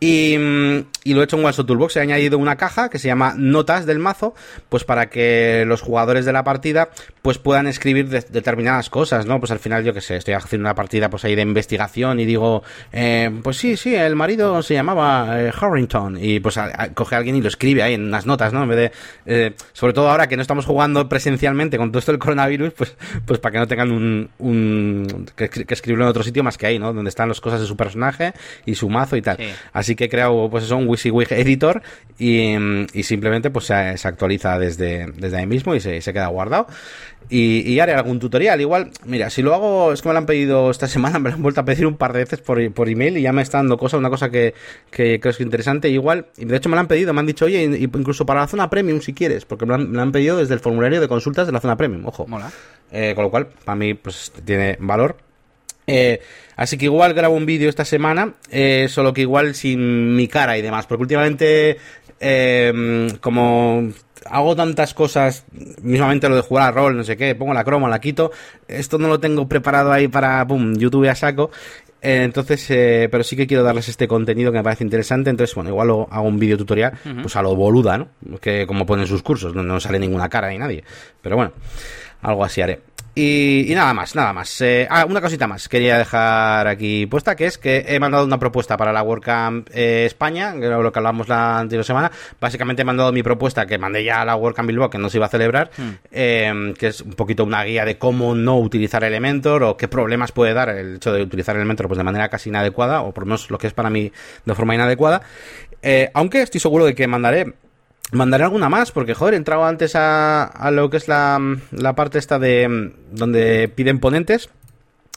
Y, lo he hecho en OneShot Toolbox. He añadido una caja que se llama Notas del mazo, pues para que los jugadores de la partida pues puedan escribir determinadas cosas, ¿no? Pues al final, yo que sé, estoy haciendo una partida pues ahí de investigación y digo, eh, pues sí, sí, el marido se llamaba eh, Harrington. Y pues coge a alguien y lo escribe ahí en unas notas, ¿no? En vez de, eh, sobre todo ahora que no estamos jugando presencialmente con todo esto del coronavirus, pues, pues para que no tengan un, un que, escribirlo en otro sitio más que ahí, ¿no? Donde están las cosas de su personaje y su mazo y tal. Así Así que he creado pues eso, un WYSIWYG editor y, simplemente pues se, actualiza desde, desde ahí mismo y se, queda guardado. Y, haré algún tutorial. Igual, mira, si lo hago, es que me lo han pedido esta semana, me lo han vuelto a pedir un par de veces por, por email y ya me está dando cosas, una cosa que, creo que es interesante. Igual, y de hecho me lo han pedido, me han dicho, oye, incluso para la zona premium si quieres, porque me lo han, pedido desde el formulario de consultas de la zona premium, ojo. Mola. Eh, con lo cual, para mí, pues tiene valor. Eh, así que igual grabo un vídeo esta semana, eh, solo que igual sin mi cara y demás, porque últimamente, eh, como hago tantas cosas, mismamente lo de jugar a rol, no sé qué, pongo la croma, la quito, esto no lo tengo preparado ahí para, boom, YouTube a saco, entonces, pero sí que quiero darles este contenido que me parece interesante. Entonces, bueno, igual hago un vídeo tutorial, pues a lo boluda, ¿no? Que como ponen sus cursos, no sale ninguna cara ni nadie. Pero bueno, algo así haré. Y, nada más, nada más. Eh, ah, una cosita más quería dejar aquí puesta, que es que he mandado una propuesta para la WordCamp eh, España, que lo que hablamos la anterior semana. Básicamente he mandado mi propuesta que mandé ya a la WordCamp Bilbao, que no se iba a celebrar, eh, que es un poquito una guía de cómo no utilizar Elementor o qué problemas puede dar el hecho de utilizar Elementor pues, de manera casi inadecuada, o por lo menos lo que es para mí de forma inadecuada. aunque estoy seguro de que mandaré Mandaré alguna más, porque joder, he entrado antes a, a lo que es la, la parte esta de donde piden ponentes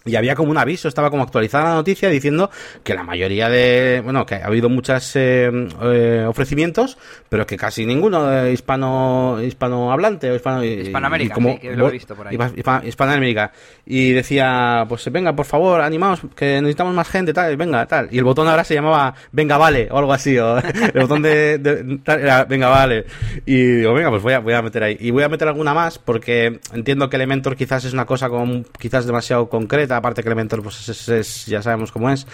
y había como un aviso, estaba como actualizada la noticia diciendo que la mayoría de, bueno, que ha habido muchos eh, eh, ofrecimientos, pero que casi ninguno de hispano hispanohablante o hispano Hispanoamérica, como, que lo he visto por ahí. Hispanoamérica. Y decía, pues venga, por favor, animaos, que necesitamos más gente, tal, venga, tal. Y el botón ahora se llamaba venga, vale, o algo así, o el botón de, tal, era venga, vale. Y digo, venga, pues voy a, voy a meter ahí. Y voy a meter alguna más porque entiendo que Elementor quizás es una cosa como quizás demasiado concreta aparte que Elementor pues es, ya sabemos cómo es,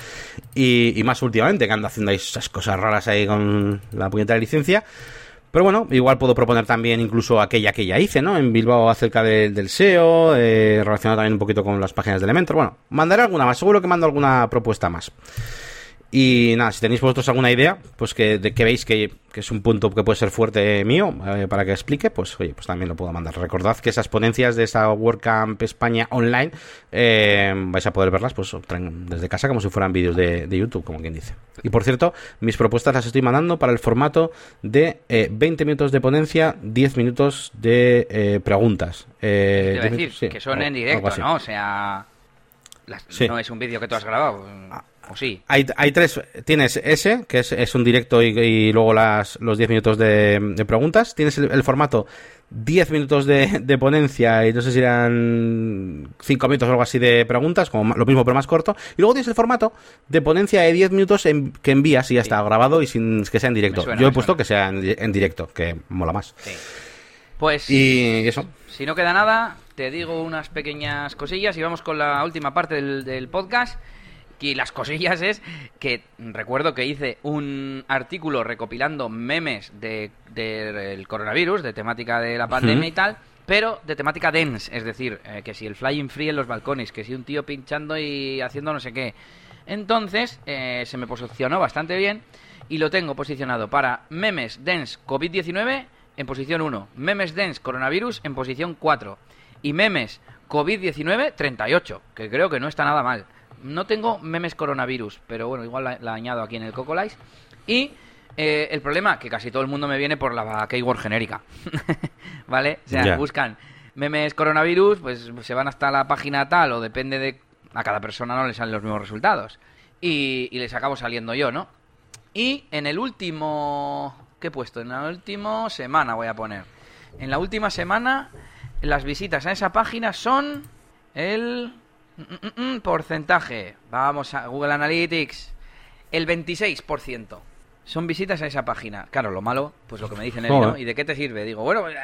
y, más últimamente que anda haciendo esas cosas raras ahí con la puñetera licencia. Pero bueno, igual puedo proponer también incluso aquella que ya hice, ¿no? En Bilbao acerca del SEO, eh, relacionado también un poquito con las páginas de Elementor. Bueno, mandaré alguna más, seguro que mando alguna propuesta más. Y nada, si tenéis vosotros alguna idea, pues que, de que veis que, es un punto que puede ser fuerte mío eh, para que explique, pues oye, pues también lo puedo mandar. Recordad que esas ponencias de esa WordCamp España online eh, vais a poder verlas pues desde casa como si fueran vídeos de, YouTube, como quien dice. Y por cierto, mis propuestas las estoy mandando para el formato de 20 minutos de ponencia, 10 minutos de preguntas. decir, que son en directo, ¿no? O sea, no es un vídeo que tú has grabado. Ah, ¿O sí? Hay, hay tres. Tienes ese, que es, un directo y, luego las, los 10 minutos de, preguntas. Tienes el, formato 10 minutos de, ponencia y no sé si eran 5 minutos o algo así de preguntas, como lo mismo pero más corto. Y luego tienes el formato de ponencia de 10 minutos que envías y ya está grabado y sin que sea en directo. Yo he puesto que sea en, directo, que mola más. Pues. Y eso. Si no queda nada, te digo unas pequeñas cosillas y vamos con la última parte del, del podcast. Y las cosillas es que recuerdo que hice un artículo recopilando memes del de, coronavirus, de temática de la pandemia y tal, pero de temática dense, es decir, eh, que si el flying free en los balcones, que si un tío pinchando y haciendo no sé qué. Entonces eh, se me posicionó bastante bien y lo tengo posicionado para memes dense COVID-19 en posición 1, memes dense coronavirus en posición 4 y memes COVID-19 38, que creo que no está nada mal. No tengo memes coronavirus, pero bueno, igual la, añado aquí en el Cocolice. Y eh, el problema, que casi todo el mundo me viene por la keyword genérica. ¿Vale? O sea, buscan memes coronavirus, pues se van hasta la página tal, o depende de. A cada persona no le salen los mismos resultados. Y, les acabo saliendo yo, ¿no? Y en el último. ¿Qué he puesto? En la última semana voy a poner. En la última semana, las visitas a esa página son el Mm, mm, mm, porcentaje. Vamos a Google Analytics. El 26% son visitas a esa página. Claro, lo malo, pues lo que me dicen es, ¿no? ¿Y de qué te sirve? Digo, bueno, eh,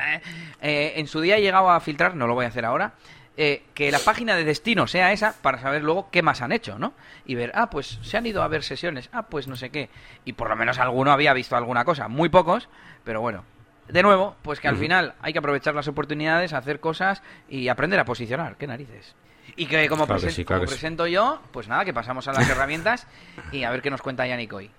eh, en su día he llegado a filtrar, no lo voy a hacer ahora, eh, que la página de destino sea esa para saber luego qué más han hecho, ¿no? Y ver, ah, pues se han ido a ver sesiones, ah, pues no sé qué. Y por lo menos alguno había visto alguna cosa, muy pocos, pero bueno. De nuevo, pues que al final hay que aprovechar las oportunidades, hacer cosas y aprender a posicionar. ¿Qué narices? Y que como, presento yo, pues nada, que pasamos a las herramientas y a ver qué nos cuenta Yannick hoy.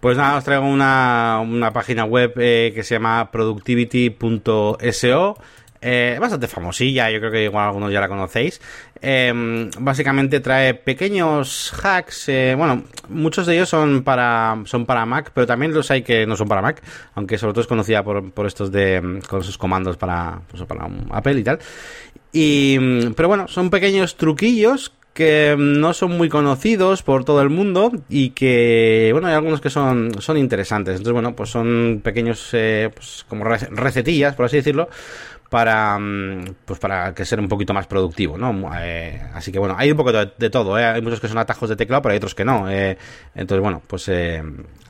Pues nada, os traigo una, una página web eh, que se llama productivity.so. Eh, bastante famosilla, yo creo que igual algunos ya la conocéis. Em, básicamente trae pequeños hacks, eh, bueno, muchos de ellos son para, son para Mac, pero también los hay que no son para Mac, aunque sobre todo es conocida por, por estos de, con sus comandos para, pues, para Apple y tal. Y, pero bueno, son pequeños truquillos que no son muy conocidos por todo el mundo y que, bueno, hay algunos que son, son interesantes. Entonces, bueno, pues son pequeños, eh, pues como recetillas, por así decirlo, para mm, pues para que ser un poquito más productivo, ¿no? Eh, así que bueno, hay un poco de, todo, ¿eh? hay muchos que son atajos de teclado, pero hay otros que no. Eh, entonces bueno, pues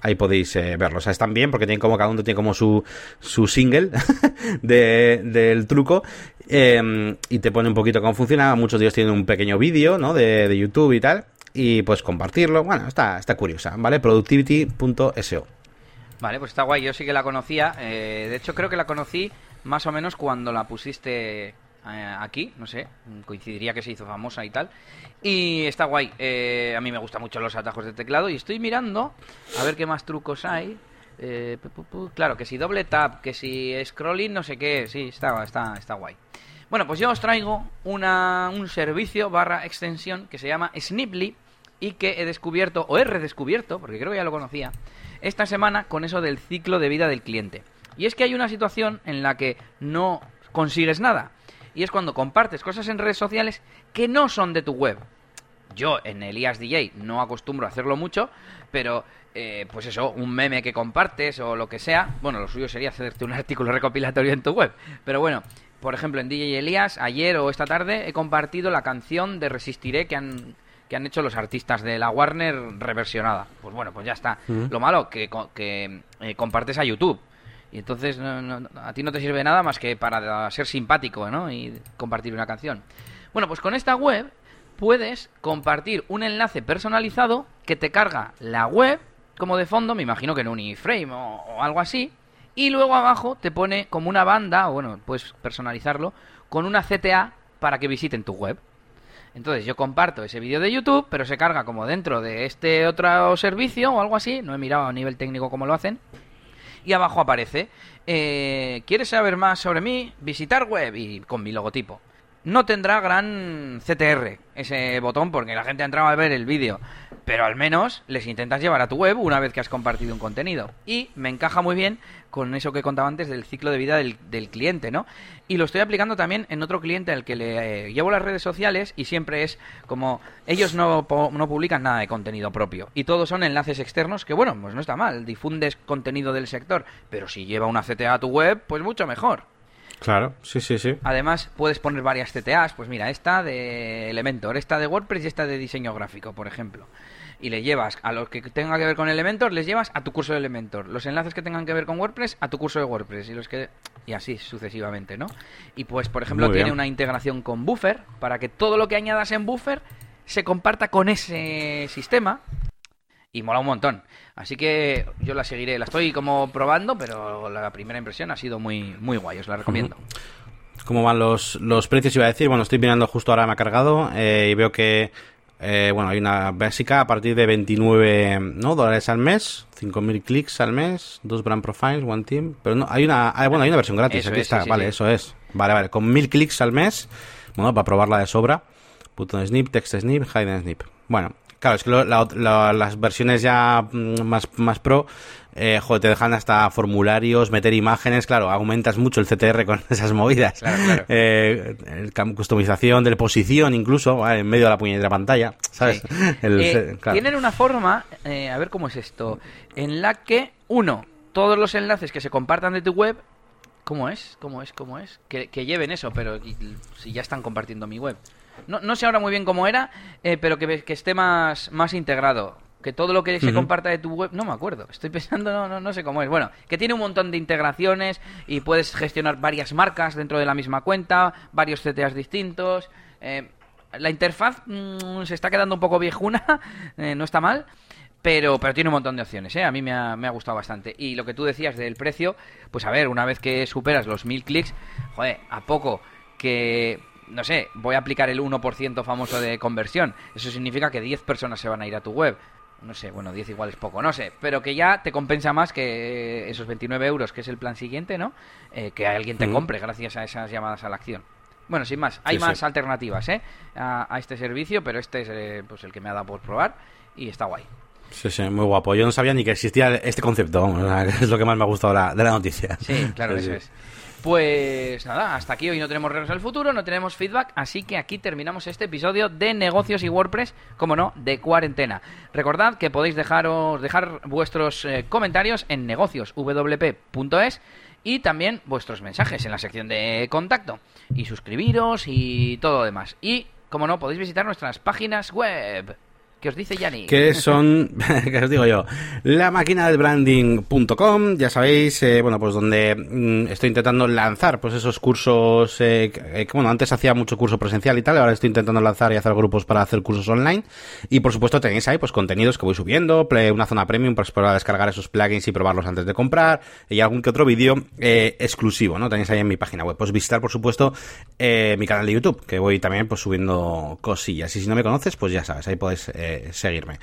ahí podéis verlos. O sea, están bien porque tienen como cada uno tiene como su, su single de, del truco y te pone un poquito cómo funciona. Muchos de ellos tienen un pequeño vídeo, ¿no? De, de YouTube y tal y pues compartirlo. Bueno, está, está curiosa, ¿vale? Productivity.so. Vale, pues está guay. Yo sí que la conocía. de hecho, creo que la conocí más o menos cuando la pusiste eh, aquí, no sé, coincidiría que se hizo famosa y tal. Y está guay. Eh, a mí me gustan mucho los atajos de teclado y estoy mirando a ver qué más trucos hay. Eh, claro, que si doble tap, que si scrolling, no sé qué. Sí, está, está, está guay. Bueno, pues yo os traigo una, un servicio barra extensión que se llama Sniply y que he descubierto, o he redescubierto, porque creo que ya lo conocía, esta semana con eso del ciclo de vida del cliente. Y es que hay una situación en la que no consigues nada. Y es cuando compartes cosas en redes sociales que no son de tu web. Yo en Elías DJ no acostumbro a hacerlo mucho, pero eh, pues eso, un meme que compartes o lo que sea, bueno, lo suyo sería hacerte un artículo recopilatorio en tu web. Pero bueno, por ejemplo, en DJ Elías, ayer o esta tarde he compartido la canción de Resistiré que han, que han hecho los artistas de la Warner reversionada. Pues bueno, pues ya está. Lo malo, que, que eh, compartes a YouTube. Y entonces a ti no te sirve nada más que para ser simpático, ¿no? Y compartir una canción. Bueno, pues con esta web puedes compartir un enlace personalizado que te carga la web como de fondo, me imagino que en un iframe o, algo así, y luego abajo te pone como una banda, o bueno, puedes personalizarlo, con una CTA para que visiten tu web. Entonces yo comparto ese vídeo de YouTube, pero se carga como dentro de este otro servicio o algo así. No he mirado a nivel técnico cómo lo hacen. Y abajo aparece, eh, ¿quieres saber más sobre mí? Visitar web y con mi logotipo no tendrá gran CTR ese botón porque la gente ha entrado a ver el vídeo, pero al menos les intentas llevar a tu web una vez que has compartido un contenido. Y me encaja muy bien con eso que contaba antes del ciclo de vida del, cliente, ¿no? Y lo estoy aplicando también en otro cliente al que le eh, llevo las redes sociales y siempre es como ellos no, no publican nada de contenido propio y todos son enlaces externos que bueno, pues no está mal, difundes contenido del sector, pero si lleva una CTA a tu web, pues mucho mejor. Claro, sí, sí, sí. Además, puedes poner varias CTAs. Pues mira, esta de Elementor, esta de WordPress y esta de diseño gráfico, por ejemplo. Y le llevas a los que tengan que ver con Elementor, les llevas a tu curso de Elementor. Los enlaces que tengan que ver con WordPress, a tu curso de WordPress. Y los que y así sucesivamente, ¿no? Y pues, por ejemplo, tiene una integración con Buffer para que todo lo que añadas en Buffer se comparta con ese sistema y mola un montón. Así que yo la seguiré, la estoy como probando, pero la primera impresión ha sido muy, muy guay, os la recomiendo. ¿Cómo van los, los precios? Iba a decir, bueno, estoy mirando justo ahora, me ha cargado eh, y veo que, eh, bueno, hay una básica a partir de 29 ¿no? dólares al mes, 5.000 clics al mes, dos brand profiles, one team, pero no, hay una, ah, bueno, hay una versión gratis, aquí está, vale, eso es, vale, vale, con 1.000 clics al mes, bueno, para probarla de sobra, button snip, text snip, hide snip. Bueno, Claro, es que las versiones ya mm, más, más pro, eh, joder, te dejan hasta formularios, meter imágenes, claro, aumentas mucho el CTR con esas movidas. Claro, Eh, customización de posición incluso, en medio de la puñetera pantalla, ¿sabes? Eh, tienen una forma, eh, a ver cómo es esto, en la que, uno, todos los enlaces que se compartan de tu web ¿Cómo es? ¿Cómo es? ¿Cómo es? Que, que lleven eso, pero si ya están compartiendo mi web. No, no sé ahora muy bien cómo era, eh, pero que, que esté más, más integrado que todo lo que se comparta de tu web, no me acuerdo, estoy pensando, no, no, no sé cómo es. Bueno, que tiene un montón de integraciones y puedes gestionar varias marcas dentro de la misma cuenta, varios CTAs distintos. Eh, la interfaz mm, se está quedando un poco viejuna, eh, no está mal, pero, pero tiene un montón de opciones, ¿eh? A mí me ha, me ha, gustado bastante. Y lo que tú decías del precio, pues a ver, una vez que superas los mil clics, joder, a poco que no sé, voy a aplicar el 1% famoso de conversión. Eso significa que 10 personas se van a ir a tu web. No sé, bueno, 10 igual es poco, no sé. Pero que ya te compensa más que esos 29 euros, que es el plan siguiente, ¿no? Eh, que alguien te compre gracias a esas llamadas a la acción. Bueno, sin más, hay más alternativas ¿eh? A, este servicio, pero este es eh, pues el que me ha dado por probar y está guay. Sí, sí, muy guapo. Yo no sabía ni que existía este concepto, es lo que más me ha gustado de la noticia. Sí, claro, eso es. Pues nada, hasta aquí hoy no tenemos regreso al futuro, no tenemos feedback, así que aquí terminamos este episodio de negocios y WordPress, como no, de cuarentena. Recordad que podéis dejaros, dejar vuestros eh, comentarios en negocioswp.es y también vuestros mensajes en la sección de contacto y suscribiros y todo lo demás. Y, como no, podéis visitar nuestras páginas web ¿Qué os dice Yanni? Que son, que os digo yo, la máquina del branding.com, ya sabéis, eh, bueno, pues donde mm, estoy intentando lanzar pues esos cursos, eh, que, bueno, antes hacía mucho curso presencial y tal, ahora estoy intentando lanzar y hacer grupos para hacer cursos online. Y por supuesto tenéis ahí pues contenidos que voy subiendo, una zona premium pues, para descargar esos plugins y probarlos antes de comprar, y algún que otro vídeo eh, exclusivo, ¿no? Tenéis ahí en mi página web. Pues visitar, por supuesto, mi canal de YouTube, que voy también pues subiendo cosillas. Y si no me conoces, pues ya sabes, ahí podéis seguirme.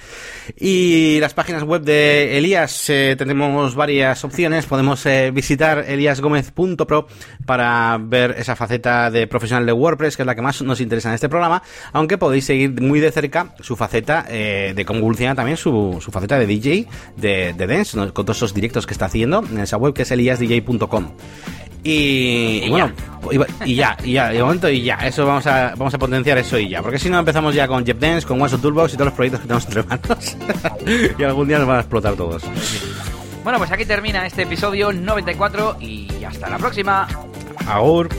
Y las páginas web de Elías, eh, tenemos varias opciones. Podemos eh, visitar eliasgomez.pro para ver esa faceta de profesional de WordPress, que es la que más nos interesa en este programa, aunque podéis seguir muy de cerca su faceta eh, de cómo también su, su, faceta de DJ, de, de dance, con todos esos directos que está haciendo en esa web que es eliasdj.com. Y, bueno, y ya, y ya, de momento y ya, eso vamos a, vamos a potenciar eso y ya, porque si no empezamos ya con JetDance, con OneShot Toolbox y todos los proyectos que tenemos entre manos y algún día nos van a explotar todos. Bueno, pues aquí termina este episodio 94 y hasta la próxima. Agur.